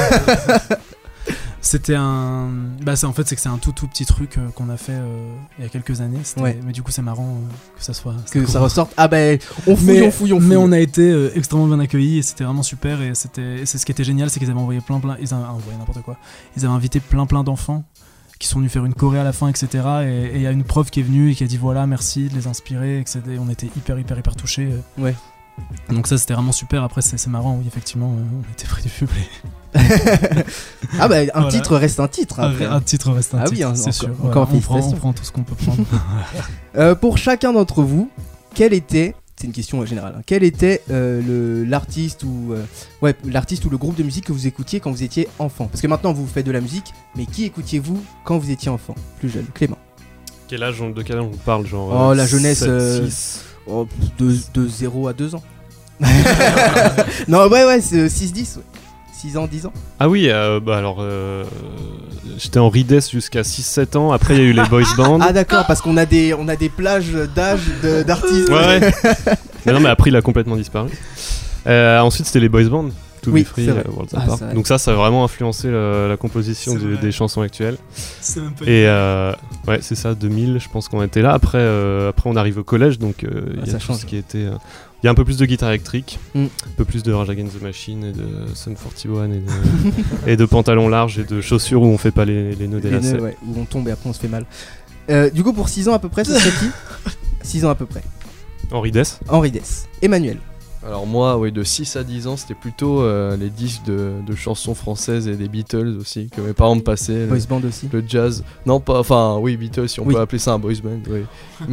S9: C'était un. Bah, c'est en fait, c'est que c'est un tout tout petit truc euh, qu'on a fait euh, il y a quelques années.
S1: Ouais.
S9: Mais du coup, c'est marrant euh, que ça soit.
S1: Que ça ressorte. Ah ben, on fouille,
S9: mais,
S1: on fouille, on fouille.
S9: mais on a été euh, extrêmement bien accueillis et c'était vraiment super. Et c'était, et c'est ce qui était génial, c'est qu'ils avaient envoyé plein plein, ils avaient envoyé n'importe quoi. Ils avaient invité plein plein d'enfants qui sont venus faire une choré à la fin, etc. Et il y a une prof qui est venue et qui a dit voilà, merci de les inspirer. Et que c'était- on était hyper hyper hyper touchés. euh.
S1: Ouais.
S9: Donc ça c'était vraiment super. Après c'est, marrant, oui effectivement, euh, on était pris du public.
S1: Ah bah, un
S9: Voilà.
S1: titre reste un titre. Après.
S9: Un titre reste un
S1: Ah
S9: titre,
S1: oui, hein,
S9: c'est sûr.
S1: encore
S9: on, prend, on prend tout ce qu'on peut prendre.
S1: Euh, pour chacun d'entre vous, quel était, c'est une question euh, générale, hein, quel était euh, l'artiste ou euh, ouais l'artiste ou le groupe de musique que vous écoutiez quand vous étiez enfant? Parce que maintenant vous faites de la musique, mais qui écoutiez-vous quand vous étiez enfant, plus jeune? Clément.
S5: Quel âge, de quel âge on parle genre
S1: Oh la jeunesse, euh, oh, de, de 0 à 2 ans. non ouais ouais c'est 6-10, ouais. 6 ans, 10 ans.
S5: Ah oui, euh, bah alors euh, j'étais en Rides jusqu'à 6-7 ans. Après, il y a eu les boys bands.
S1: Ah d'accord, parce qu'on a des on a des plages d'âge de- d'artistes.
S5: Ouais, ouais. mais non, mais après, il a complètement disparu. Euh, ensuite, c'était les boys bands. To
S1: Oui,
S5: Be Free,
S1: c'est vrai.
S5: euh, Worlds
S1: Ah,
S5: Apart.
S1: c'est vrai.
S5: Donc ça, ça a vraiment influencé la, la composition
S9: C'est
S5: du-
S9: vrai.
S5: des chansons actuelles.
S9: c'est même pas
S5: Et euh, ouais, c'est ça, 2000, je pense qu'on était là. Après, euh, après on arrive au collège, donc euh, il
S1: Ah,
S5: y
S1: ça
S5: a tout
S1: change.
S5: ce qui était. euh, Il y a un peu plus de guitare électrique,
S1: Mm.
S5: un peu plus de Rage Against the Machine et de Sun 41 et de, et de pantalons larges et de chaussures où on fait pas les, les nœuds des lacets.
S1: ouais, où on tombe et après on se fait mal. Euh, du coup pour 6 ans à peu près, ce serait qui? 6 ans à peu près.
S5: Henri Dess.
S1: Henri Dess. Emmanuel.
S8: Alors moi, oui, de 6 à 10 ans, c'était plutôt euh, les disques de, de chansons françaises et des Beatles aussi, que mes parents me passaient.
S1: Boys
S8: Le,
S1: band aussi.
S8: le jazz. Non, pas. Enfin, oui, Beatles, si on
S1: Oui.
S8: peut appeler ça un boys band, oui.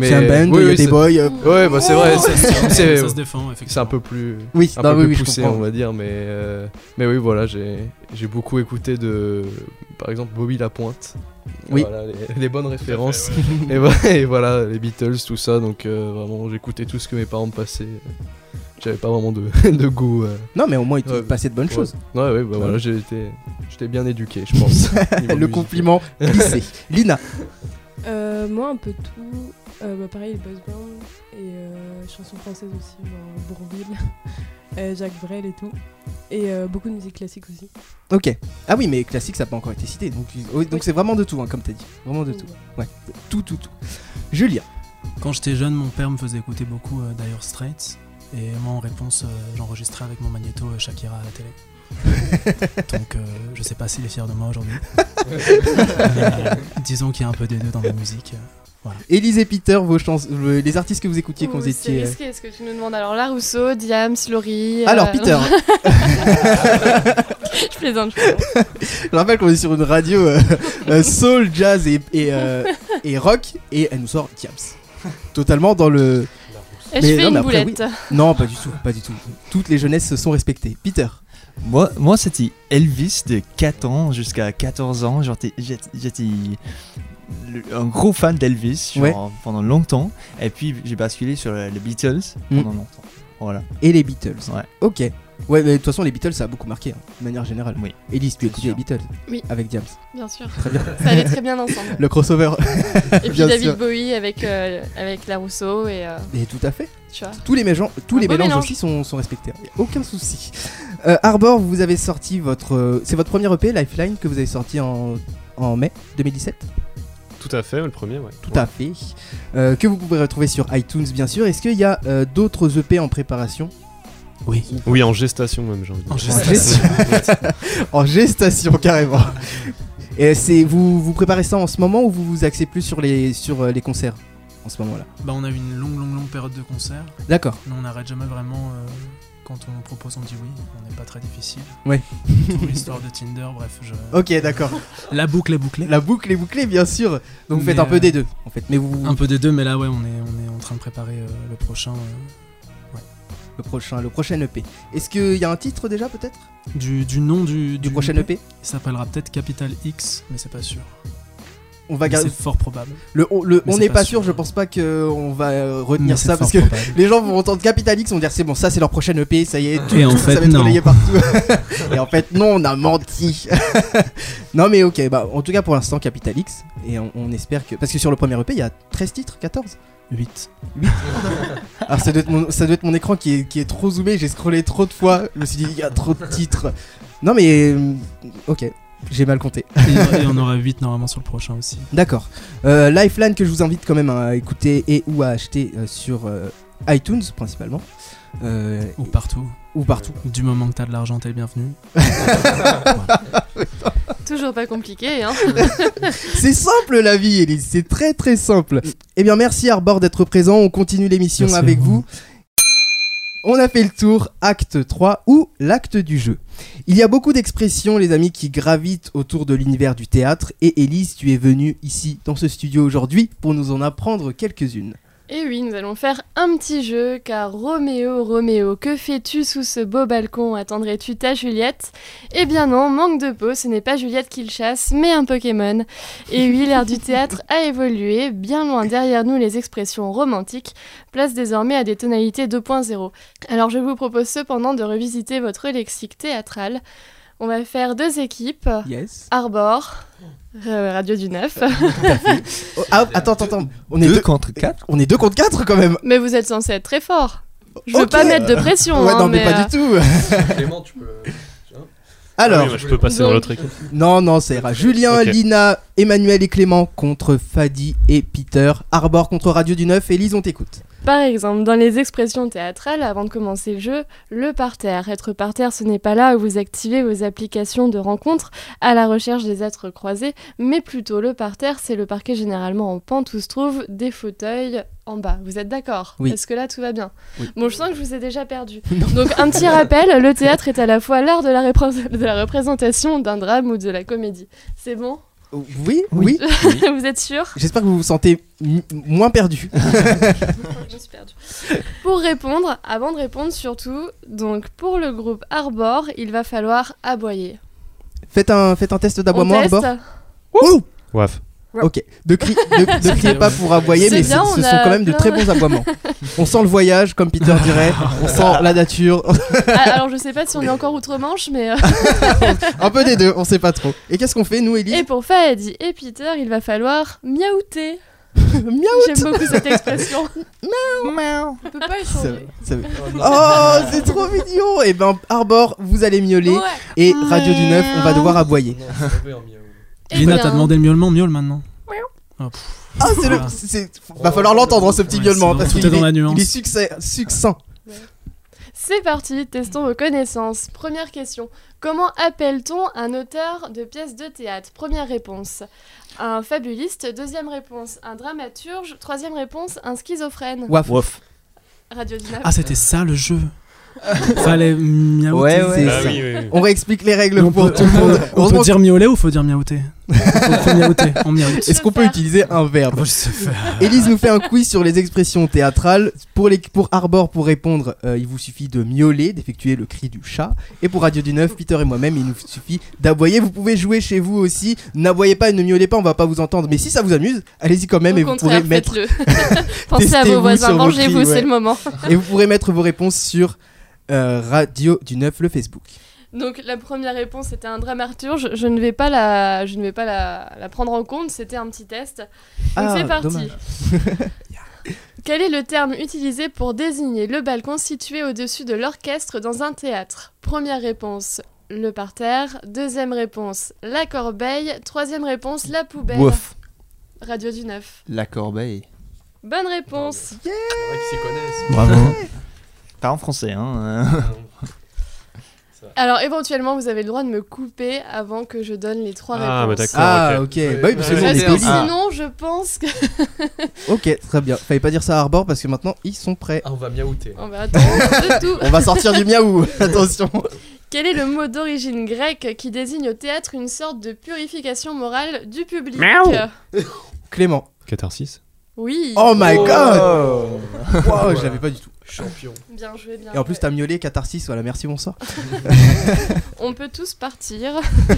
S1: C'est un band,
S8: oui,
S1: il y a
S8: oui,
S1: des
S8: c'est-
S1: boys. euh,
S8: Ouais, bah c'est vrai, c'est-
S9: ça se défend
S8: c'est
S9: effectivement.
S8: un peu plus,
S1: Oui,
S8: un
S1: non,
S8: peu
S1: oui,
S8: plus
S1: oui,
S8: poussé, on va dire, mais, euh, mais oui, voilà, j'ai j'ai beaucoup écouté de, par exemple, Bobby Lapointe.
S1: Oui.
S8: Voilà, les, les bonnes références. et, voilà, et voilà, les Beatles, tout ça, donc euh, vraiment, j'écoutais tout ce que mes parents me passaient. J'avais pas vraiment de, de goût. euh.
S1: Non, mais au moins il te
S8: Ouais.
S1: passait de bonnes
S8: Ouais.
S1: choses.
S8: Ouais, ouais, bah voilà, j'ai été, j'étais bien éduqué, je pense. niveau
S1: Le
S8: musique.
S1: compliment glissé. Lina.
S6: Euh, moi, un peu tout. Euh, bah, pareil, les boys band et euh, chansons françaises aussi, genre Bourville, euh, Jacques Brel et tout. Et euh, beaucoup de musique classique aussi.
S1: Ok. Ah oui, mais classique, ça n'a pas encore été cité. Donc, oui, donc c'est vraiment de tout, hein, comme t'as dit. Vraiment de tout. Ouais, tout, tout, tout. Julien.
S9: Quand j'étais jeune, mon père me faisait écouter beaucoup euh, Dire Straits. Et moi, en réponse, euh, j'enregistrais avec mon magnéto euh, Shakira à la télé. Donc, euh, je sais pas s'il est fier de moi aujourd'hui. Mais, disons qu'il y a un peu des deux dans la musique. voilà.
S1: Élise et Peter, vos euh, les artistes que vous écoutiez quand vous
S6: C'est
S1: étiez. euh,
S6: risqué ce que tu nous demandes. Alors, La Rousseau, Diams, Laurie.
S1: Alors,
S6: euh,
S1: Peter.
S6: je plaisante, je plaisante.
S1: Je rappelle qu'on est sur une radio soul, jazz et, et, euh, et rock, et elle nous sort Diams. Totalement dans le.
S6: Et je
S1: Mais
S6: fais
S1: non,
S6: une
S1: mais après,
S6: boulette.
S1: oui. Non, pas du tout, pas du tout. Toutes les jeunesses se sont respectées. Peter.
S7: Moi, moi c'était Elvis de 4 ans jusqu'à 14 ans. J'étais un gros fan d'Elvis
S1: Ouais.
S7: pendant longtemps. Et puis j'ai basculé sur le- les Beatles
S1: Mm.
S7: pendant longtemps. Voilà.
S1: Et les Beatles.
S7: Ouais.
S1: Ok. Ouais, mais de toute façon, les Beatles, ça a beaucoup marqué, hein, de manière générale.
S7: Oui.
S1: Élise, tu écoutais les Beatles
S6: Oui.
S1: Avec Diams.
S6: Bien sûr.
S1: Très bien.
S6: Ça allait très bien ensemble.
S1: Le crossover.
S6: Et puis
S1: Bien
S6: David
S1: sûr.
S6: Bowie avec, euh, avec La Rousseau et. euh,
S1: Et tout à fait.
S6: tu vois.
S1: Tous les, mélanges, tous
S6: Un
S1: les
S6: beau
S1: mélanges
S6: mélange.
S1: aussi sont, sont respectés. A aucun souci. Euh, Arbor, vous avez sorti votre. euh, c'est votre premier EP, Lifeline, que vous avez sorti en, en mai 2017
S5: Tout à fait, le premier, ouais.
S1: Tout à fait. Euh, que vous pouvez retrouver sur iTunes, bien sûr. Est-ce qu'il y a euh, d'autres EP en préparation?
S9: Oui.
S5: Oui, en gestation même, j'ai envie de
S9: En
S5: dire.
S9: gestation.
S1: en gestation, carrément. Et c'est vous, vous préparez ça en ce moment ou vous vous axez plus sur les, sur euh, les concerts en ce moment-là?
S9: Bah, on a eu une longue, longue, longue période de concert.
S1: D'accord.
S9: Nous, on n'arrête jamais vraiment. euh, quand on nous propose, on dit oui. On n'est pas très difficile.
S1: Ouais.
S9: L'histoire de Tinder, bref. Je...
S1: Ok, d'accord.
S9: La boucle est bouclée.
S1: La boucle est bouclée, bien sûr. Donc vous faites
S9: Mais,
S1: un peu
S9: euh,
S1: des deux, en fait. Mais vous,
S9: Un peu des deux, mais là, ouais, on est, on est en train de préparer euh, le prochain. euh,
S1: le prochain, le prochain EP. Est-ce qu'il y a un titre déjà, peut-être?
S9: Du, du nom du,
S1: Du prochain EP
S9: Il s'appellera peut-être Capital X, mais c'est pas sûr.
S1: On va garder.
S9: C'est fort probable.
S1: Le, on le- n'est
S9: pas
S1: pas sûr,
S9: sûr.
S1: je pense pas qu'on va euh, retenir ça parce que
S9: probable.
S1: les gens vont entendre Capital X, vont dire c'est bon, ça c'est leur prochaine EP, ça y est, tout,
S9: Et en
S1: tout,
S9: fait,
S1: ça va être
S9: non.
S1: relayé partout. et en fait, non, on a menti. non, mais ok, bah en tout cas pour l'instant, Capital X, et on, on espère que. Parce que sur le premier EP, il y a 13 titres, 14
S9: 8.
S1: 8 Alors ça doit, être mon, ça doit être mon écran qui est, qui est trop zoomé, j'ai scrollé trop de fois, je me suis dit, il y a trop de titres. Non, mais. euh, Ok, j'ai mal compté.
S9: Et, et on aura 8 normalement sur le prochain aussi.
S1: D'accord. Euh, Lifeline que je vous invite quand même à écouter et ou à acheter euh, sur euh, iTunes principalement. Euh,
S9: Ou partout.
S1: ou partout.
S9: Du moment que t'as de l'argent, t'es le bienvenu.
S6: Toujours pas compliqué, hein.
S1: C'est simple la vie, Elise, c'est très très simple. Eh bien merci Arbor d'être présent, on continue l'émission
S9: Merci
S1: avec
S9: vous.
S1: vous. On a fait le tour, acte 3 ou l'acte du jeu. Il y a beaucoup d'expressions, les amis, qui gravitent autour de l'univers du théâtre et Elise, tu es venue ici dans ce studio aujourd'hui pour nous en apprendre quelques-unes.
S6: Et oui, nous allons faire un petit jeu, car Roméo, Roméo, que fais-tu sous ce beau balcon? Attendrais-tu ta Juliette? Eh bien non, manque de peau, ce n'est pas Juliette qui le chasse, mais un Pokémon. Et oui, l'ère du théâtre a évolué, bien loin derrière nous les expressions romantiques, place désormais à des tonalités 2.0. Alors je vous propose cependant de revisiter votre lexique théâtral. On va faire deux équipes,
S1: Yes.
S6: Arbor, euh, Radio du Neuf.
S1: Oh, ah, attends, attends, attends. On est
S7: Deux
S1: deux,
S7: contre 4
S1: on est deux contre 4 quand même.
S6: mais vous êtes censé être très fort. Je veux
S1: Ok.
S6: pas mettre de pression.
S1: ouais,
S6: hein,
S1: non, mais, pas
S6: euh,
S1: du tout.
S8: Clément, tu peux.
S1: Alors,
S5: Ah oui, moi, je peux passer dans l'autre équipe.
S1: non, non, ça ira. Julien. Lina, Emmanuel et Clément contre Fadi et Peter. Arbor contre Radio du Neuf. Elise, on t'écoute.
S6: Par exemple, dans les expressions théâtrales, avant de commencer le jeu, le parterre. Être parterre, ce n'est pas là où vous activez vos applications de rencontres à la recherche des êtres croisés, mais plutôt le parterre, c'est le parquet généralement en pente où se trouvent des fauteuils en bas. Vous êtes d'accord
S1: Oui.
S6: Est-ce que là tout va bien
S1: Oui.
S6: Bon, je sens que je vous ai déjà perdu. Donc, un petit rappel le théâtre est à la fois l'art de, la repré- de la représentation d'un drame ou de la comédie. C'est bon
S1: Oui, oui.
S6: Vous êtes sûr
S1: J'espère que vous vous sentez m- moins perdu.
S6: Je suis perdue. Pour répondre, avant de répondre surtout, donc pour le groupe Arbor, il va falloir aboyer.
S1: faites, un, faites un test
S6: On
S1: d'aboiement,
S6: teste
S1: Arbor. Ouh
S5: Waf.
S1: Ok, ne, crie- ne- ne criez pas pour aboyer, mais
S6: bien,
S1: ce, ce
S6: on
S1: sont quand même de très bons aboiements. On sent le voyage, comme Peter dirait, on sent la nature,
S6: Ah, alors je sais pas si on est encore outre-Manche, mais. euh,
S1: un peu des deux, on sait pas trop. Et qu'est-ce qu'on fait, nous, Ellie
S6: Et pour Fahadi et Peter, il va falloir miaouter. J'aime beaucoup cette expression.
S1: Miaou
S6: On peut pas échanger.
S1: ça- Oh, c'est trop mignon Et ben, Arbor, vous allez miauler,
S6: Ouais.
S1: et Radio du Neuf, on va devoir aboyer.
S6: Eh
S9: Lina, t'as demandé le miaulement, miaule maintenant. Oh,
S1: Ah, c'est le... C'est- Va falloir l'entendre, ce petit
S9: Ouais,
S1: miaulement,
S9: c'est
S1: parce
S9: bon,
S1: qu'il
S9: tout est dans la
S1: est,
S9: nuance.
S1: il est succès- succinct.
S6: C'est parti, testons vos connaissances. Première question. Comment appelle-t-on un auteur de pièces de théâtre? Première réponse. Un fabuliste. Deuxième réponse. Un dramaturge. Troisième réponse. Un schizophrène.
S1: Waf.
S7: Wouf.
S6: Radio Dina.
S9: Ah, c'était ça le jeu. Fallait miaouter.
S7: Ouais, ouais.
S1: C'est
S5: Ah
S1: ça.
S5: oui, oui, oui.
S1: On réexplique les règles
S9: On
S1: pour
S9: peut,
S1: tout le monde.
S9: on
S1: Heureusement
S9: peut dire miauler ou faut dire miaouter
S1: Est-ce qu'on peut utiliser un verbe. Élise nous fait un quiz sur les expressions théâtrales. Pour, les, pour Arbor, pour répondre, euh, il vous suffit de miauler, d'effectuer le cri du chat. Et pour Radio du Neuf, Peter et moi-même, il nous suffit d'aboyer. Vous pouvez jouer chez vous aussi. N'aboyez pas et ne miaulez pas, on va pas vous entendre. Mais si ça vous amuse, allez-y quand même
S6: Au
S1: et vous pourrez mettre.
S6: Pensez à vos voisins, mangez-vous, c'est le moment.
S1: et vous pourrez mettre vos réponses sur euh, Radio du Neuf, le Facebook.
S6: Donc la première réponse était un dramaturge. Je ne vais pas la, je ne vais pas la, la prendre en compte. C'était un petit test. Donc
S1: Ah,
S6: c'est parti. Quel est le terme utilisé pour désigner le balcon situé au-dessus de l'orchestre dans un théâtre? Première réponse, le parterre. Deuxième réponse, la corbeille. Troisième réponse, la poubelle. Radio du Neuf.
S7: La corbeille.
S6: Bonne réponse.
S9: Bravo.
S7: Pas en français, hein.
S6: Alors éventuellement, vous avez le droit de me couper avant que je donne les trois
S5: Ah, bah
S6: réponses.
S5: d'accord.
S1: Ah,
S5: ok.
S1: Bah oui, parce que
S5: Ouais,
S1: nous, on est.
S7: Ah.
S6: sinon, je pense que
S1: Ok, très bien. Fallait pas dire ça à Arbor parce que maintenant, ils sont prêts.
S8: Ah, on va miaouter.
S6: on va attendre de tout.
S1: On va sortir du miaou. Attention.
S6: Quel est le mot d'origine grecque qui désigne au théâtre une sorte de purification morale du public
S1: Clément.
S5: Catharsis
S6: Oui.
S1: Oh my god
S7: Oh.
S1: Wow, je l'avais pas du tout.
S8: Champion.
S6: Bien joué, bien
S1: Et en plus,
S6: joué.
S1: t'as miaulé catharsis. Voilà, merci, bonsoir.
S6: On peut tous partir.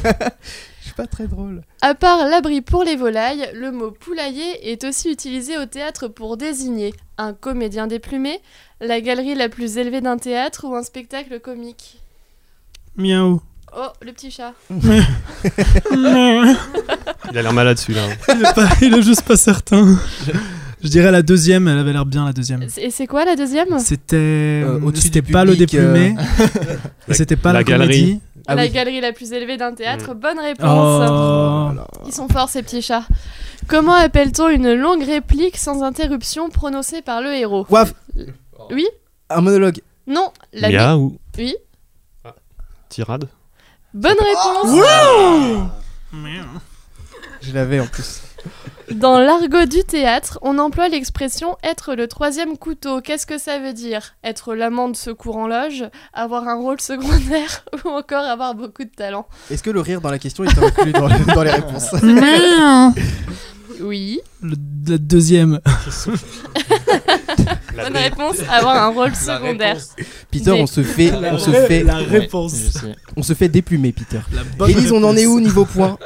S1: Je suis pas très drôle.
S6: À part l'abri pour les volailles, le mot poulailler est aussi utilisé au théâtre pour désigner un comédien déplumé, la galerie la plus élevée d'un théâtre ou un spectacle comique.
S9: Miaou.
S6: Oh, le petit chat.
S5: Il a l'air malade celui-là. hein.
S9: il, est pas- il est juste pas certain. Je dirais la deuxième, elle avait l'air bien la deuxième.
S6: Et c'est quoi la deuxième?
S9: C'était
S1: Euh, au-dessus
S9: c'était pas le déplumé. Et c'était pas la,
S5: la galerie.
S9: comédie.
S1: Ah
S6: La
S1: oui.
S6: galerie la plus élevée d'un théâtre. Bonne réponse.
S9: Oh.
S6: Ils sont forts ces petits chats. Comment appelle-t-on une longue réplique sans interruption prononcée par le héros?
S1: Waf,
S6: Oui
S1: un monologue.
S6: Non La
S5: Miaou.
S6: Oui
S5: Ah. Tirade
S6: Bonne réponse
S1: Je l'avais en plus.
S6: Dans l'argot du théâtre, on emploie l'expression être le troisième couteau. Qu'est-ce que ça veut dire? Être l'amant de secours en loge, avoir un rôle secondaire ou encore avoir beaucoup de talent?
S1: Est-ce que le rire dans la question est inclus dans, dans les réponses?
S6: Oui.
S9: Le, la deuxième.
S5: La
S6: Bonne réponse, avoir un rôle secondaire.
S1: Peter, on se fait, on se fait,
S9: La réponse.
S1: on se fait déplumer, Peter. Élise, on en est où niveau points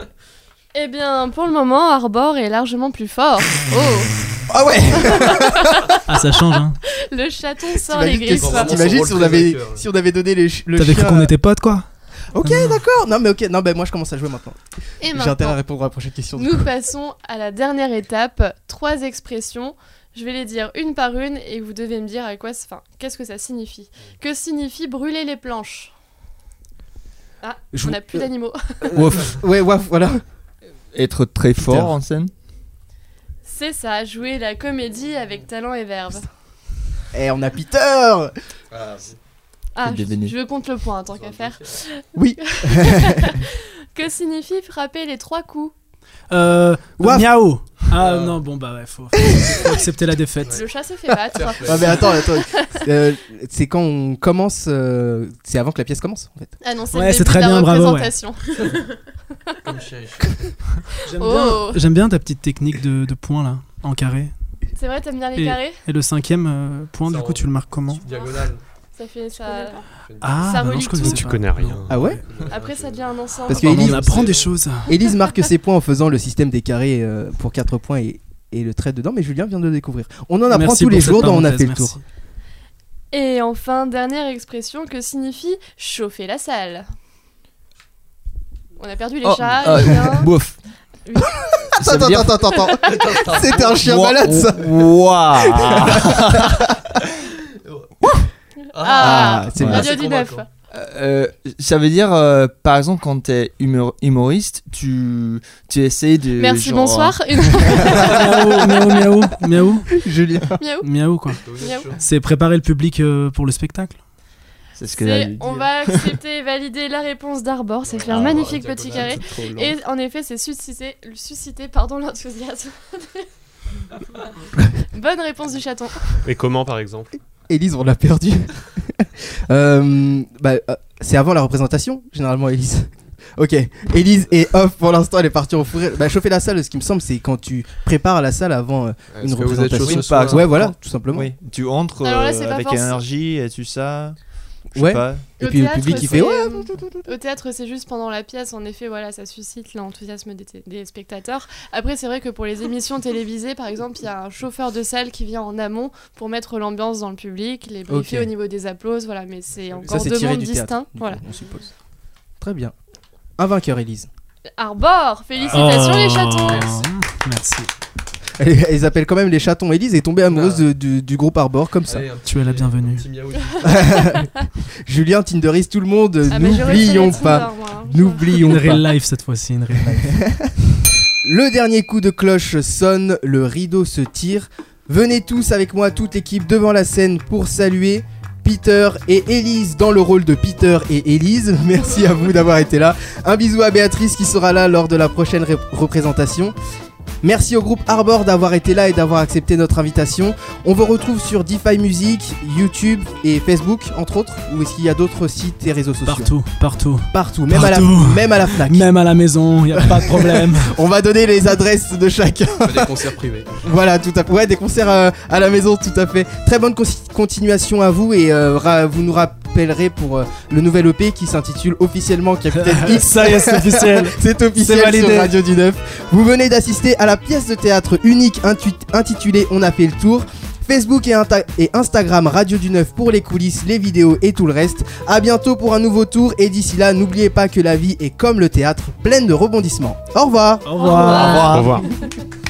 S6: Eh bien, pour le moment, Arbor est largement plus fort. Oh
S1: Ah ouais
S9: Ah, ça change, hein.
S6: Le chaton sort les
S1: T'imagines
S6: griffes.
S1: t'imagines si on avait, si on avait donné les, ch- le
S9: T'avais cru qu'on était potes, quoi
S1: Ok, d'accord. Non mais ok. Non ben moi je commence à jouer maintenant.
S6: Et
S1: J'ai intérêt à répondre à la prochaine question.
S6: nous
S1: coup.
S6: passons à la dernière étape. Trois expressions. Je vais les dire une par une et vous devez me dire à quoi, enfin, qu'est-ce que ça signifie. Que signifie brûler les planches? Ah,
S1: Je
S6: on
S1: vous-
S6: n'a plus d'animaux.
S7: Wouf.
S1: Ouais, waf, voilà.
S7: Être très fort en scène.
S6: C'est ça, jouer la comédie avec talent et verve.
S1: Eh, on a Peter
S6: Ah,
S7: C'est
S6: je, compte le point, tant qu'à faire.
S1: Oui.
S6: Que signifie frapper les trois coups?
S9: Euh.
S1: Waf.
S9: Miaou Ah non, bon, bah ouais, faut, faut accepter la défaite.
S6: Le chat se fait battre.
S1: Ah mais attends, attends. Euh, c'est quand on commence. euh, C'est avant que la pièce commence en fait.
S6: Ah non, c'est
S9: Ouais,
S6: le
S9: c'est
S6: début
S9: très
S6: de la
S9: bien, bravo, ouais.
S6: représentation.
S9: J'aime
S6: Oh.
S9: bien, j'aime bien ta petite technique de, de points là, en carré.
S6: C'est vrai, t'aimes bien les
S9: Et-
S6: carrés?
S9: Et le cinquième euh, point,
S8: Ça
S9: du coup,
S8: en-
S9: tu le marques comment?
S8: Diagonale.
S6: Ça fait ça.
S9: Ah,
S6: ça
S9: bah non, je connaissais
S6: tout.
S5: Tu connais rien.
S1: Ah ouais
S6: Après, ça devient un ensemble.
S1: Parce que
S9: On
S1: Élise-
S9: apprend des choses.
S1: Élise marque ses points en faisant le système des carrés euh, pour 4 points et, et le trait dedans, mais Julien vient de le découvrir. On en apprend
S9: Merci
S1: tous les jours dans On a fait le tour.
S6: Et enfin, dernière expression que signifie chauffer la salle? On a perdu les
S7: Oh,
S6: chats.
S7: euh,
S6: chiens.
S7: Bouf.
S6: Oui.
S7: Dire-
S1: Attends, attends, attends. C'était un chien malade ça.
S7: Waouh
S6: Ah,
S1: c'est bien.
S6: Radio
S8: c'est
S6: du neuf.
S8: convaincant.
S7: Euh, ça veut dire, euh, par exemple, quand t'es humor- humoriste, tu, tu essaies de.
S6: Merci,
S7: genre,
S6: bonsoir.
S9: miaou, miaou, miaou, miaou,
S1: Julien.
S6: Miaou.
S9: miaou quoi. C'est préparer le public euh, pour le spectacle.
S7: C'est ce que j'allais
S6: C'est-
S7: dire.
S6: on va accepter et valider la réponse d'Arbor. Ça fait un magnifique petit carré. Et en effet, c'est susciter, susciter pardon, l'enthousiasme. Bonne réponse du chaton.
S5: Et comment, par exemple?
S1: Élise, on l'a perdu. Euh, bah, euh, c'est avant la représentation, généralement, Élise. Ok, Élise est off pour l'instant, elle est partie en fourrure. Bah, chauffer la salle, ce qui me semble, c'est quand tu prépares la salle avant euh, une
S8: que vous êtes chaud
S1: représentation.
S8: ce soir
S7: exemple.
S1: Ouais, voilà, tout simplement.
S7: Oui, tu entres
S6: Alors là,
S7: avec
S6: forcément-
S7: énergie et tout ça. Je sais
S1: Ouais.
S7: pas.
S1: Et
S6: Au
S1: puis le
S6: théâtre,
S1: public, il
S6: c'est-
S1: fait ouais.
S6: Au théâtre, c'est juste pendant la pièce. En effet, voilà, ça suscite l'enthousiasme des, des spectateurs. Après, c'est vrai que pour les émissions télévisées, par exemple, il y a un chauffeur de salle qui vient en amont pour mettre l'ambiance dans le public, les briefer au niveau des applauses. Voilà, mais c'est encore deux
S1: tiré
S6: mondes distincts. Voilà.
S1: On suppose. Très bien. Un vainqueur, Élise.
S6: Arbor, félicitations les chatons.
S9: Merci.
S1: Elle- Ils appellent quand même les chatons. Élise est tombée amoureuse de- du, du groupe Arbor, comme ça.
S8: Allez, un
S9: Tu es la bienvenue.
S8: un petit miaou.
S1: Julien Tinderise, tout le monde,
S6: Ah, mais
S1: n'oublions pas.
S6: Tinder, moi, hein.
S1: N'oublions
S9: Une
S1: pas.
S9: real life cette fois-ci, une real life.
S1: Le dernier coup de cloche sonne, le rideau se tire. Venez tous avec moi, toute l'équipe, devant la scène pour saluer Peter et Élise dans le rôle de Peter et Élise. Merci à vous d'avoir été là. Un bisou à Béatrice qui sera là lors de la prochaine ré- représentation. Merci au groupe Arbor d'avoir été là et d'avoir accepté notre invitation. On vous retrouve sur DeFi Music, YouTube et Facebook, entre autres. Ou est-ce qu'il y a d'autres sites et réseaux sociaux
S9: Partout, partout.
S1: Partout, même, À, la, même à la Fnac.
S9: Même à la maison, y a pas de problème.
S1: On va donner les adresses de chacun.
S8: Des concerts privés.
S1: Voilà, tout à fait. Ouais, des concerts euh, à la maison, tout à fait. Très bonne con- continuation à vous et euh, vous nous rappellerez pour euh, le nouvel EP qui s'intitule officiellement Capitaine X.
S9: Ça y est, c'est officiel.
S1: C'est officiel
S9: validé.
S1: sur Radio du Neuf. Vous venez d'assister à la pièce de théâtre unique intitulée On a fait le tour. Facebook et, Instagram Radio du Neuf pour les coulisses, les vidéos et tout le reste. À bientôt pour un nouveau tour et d'ici là, n'oubliez pas que la vie est comme le théâtre, pleine de rebondissements. Au revoir.
S9: Au revoir.
S7: Au revoir.
S5: Au revoir.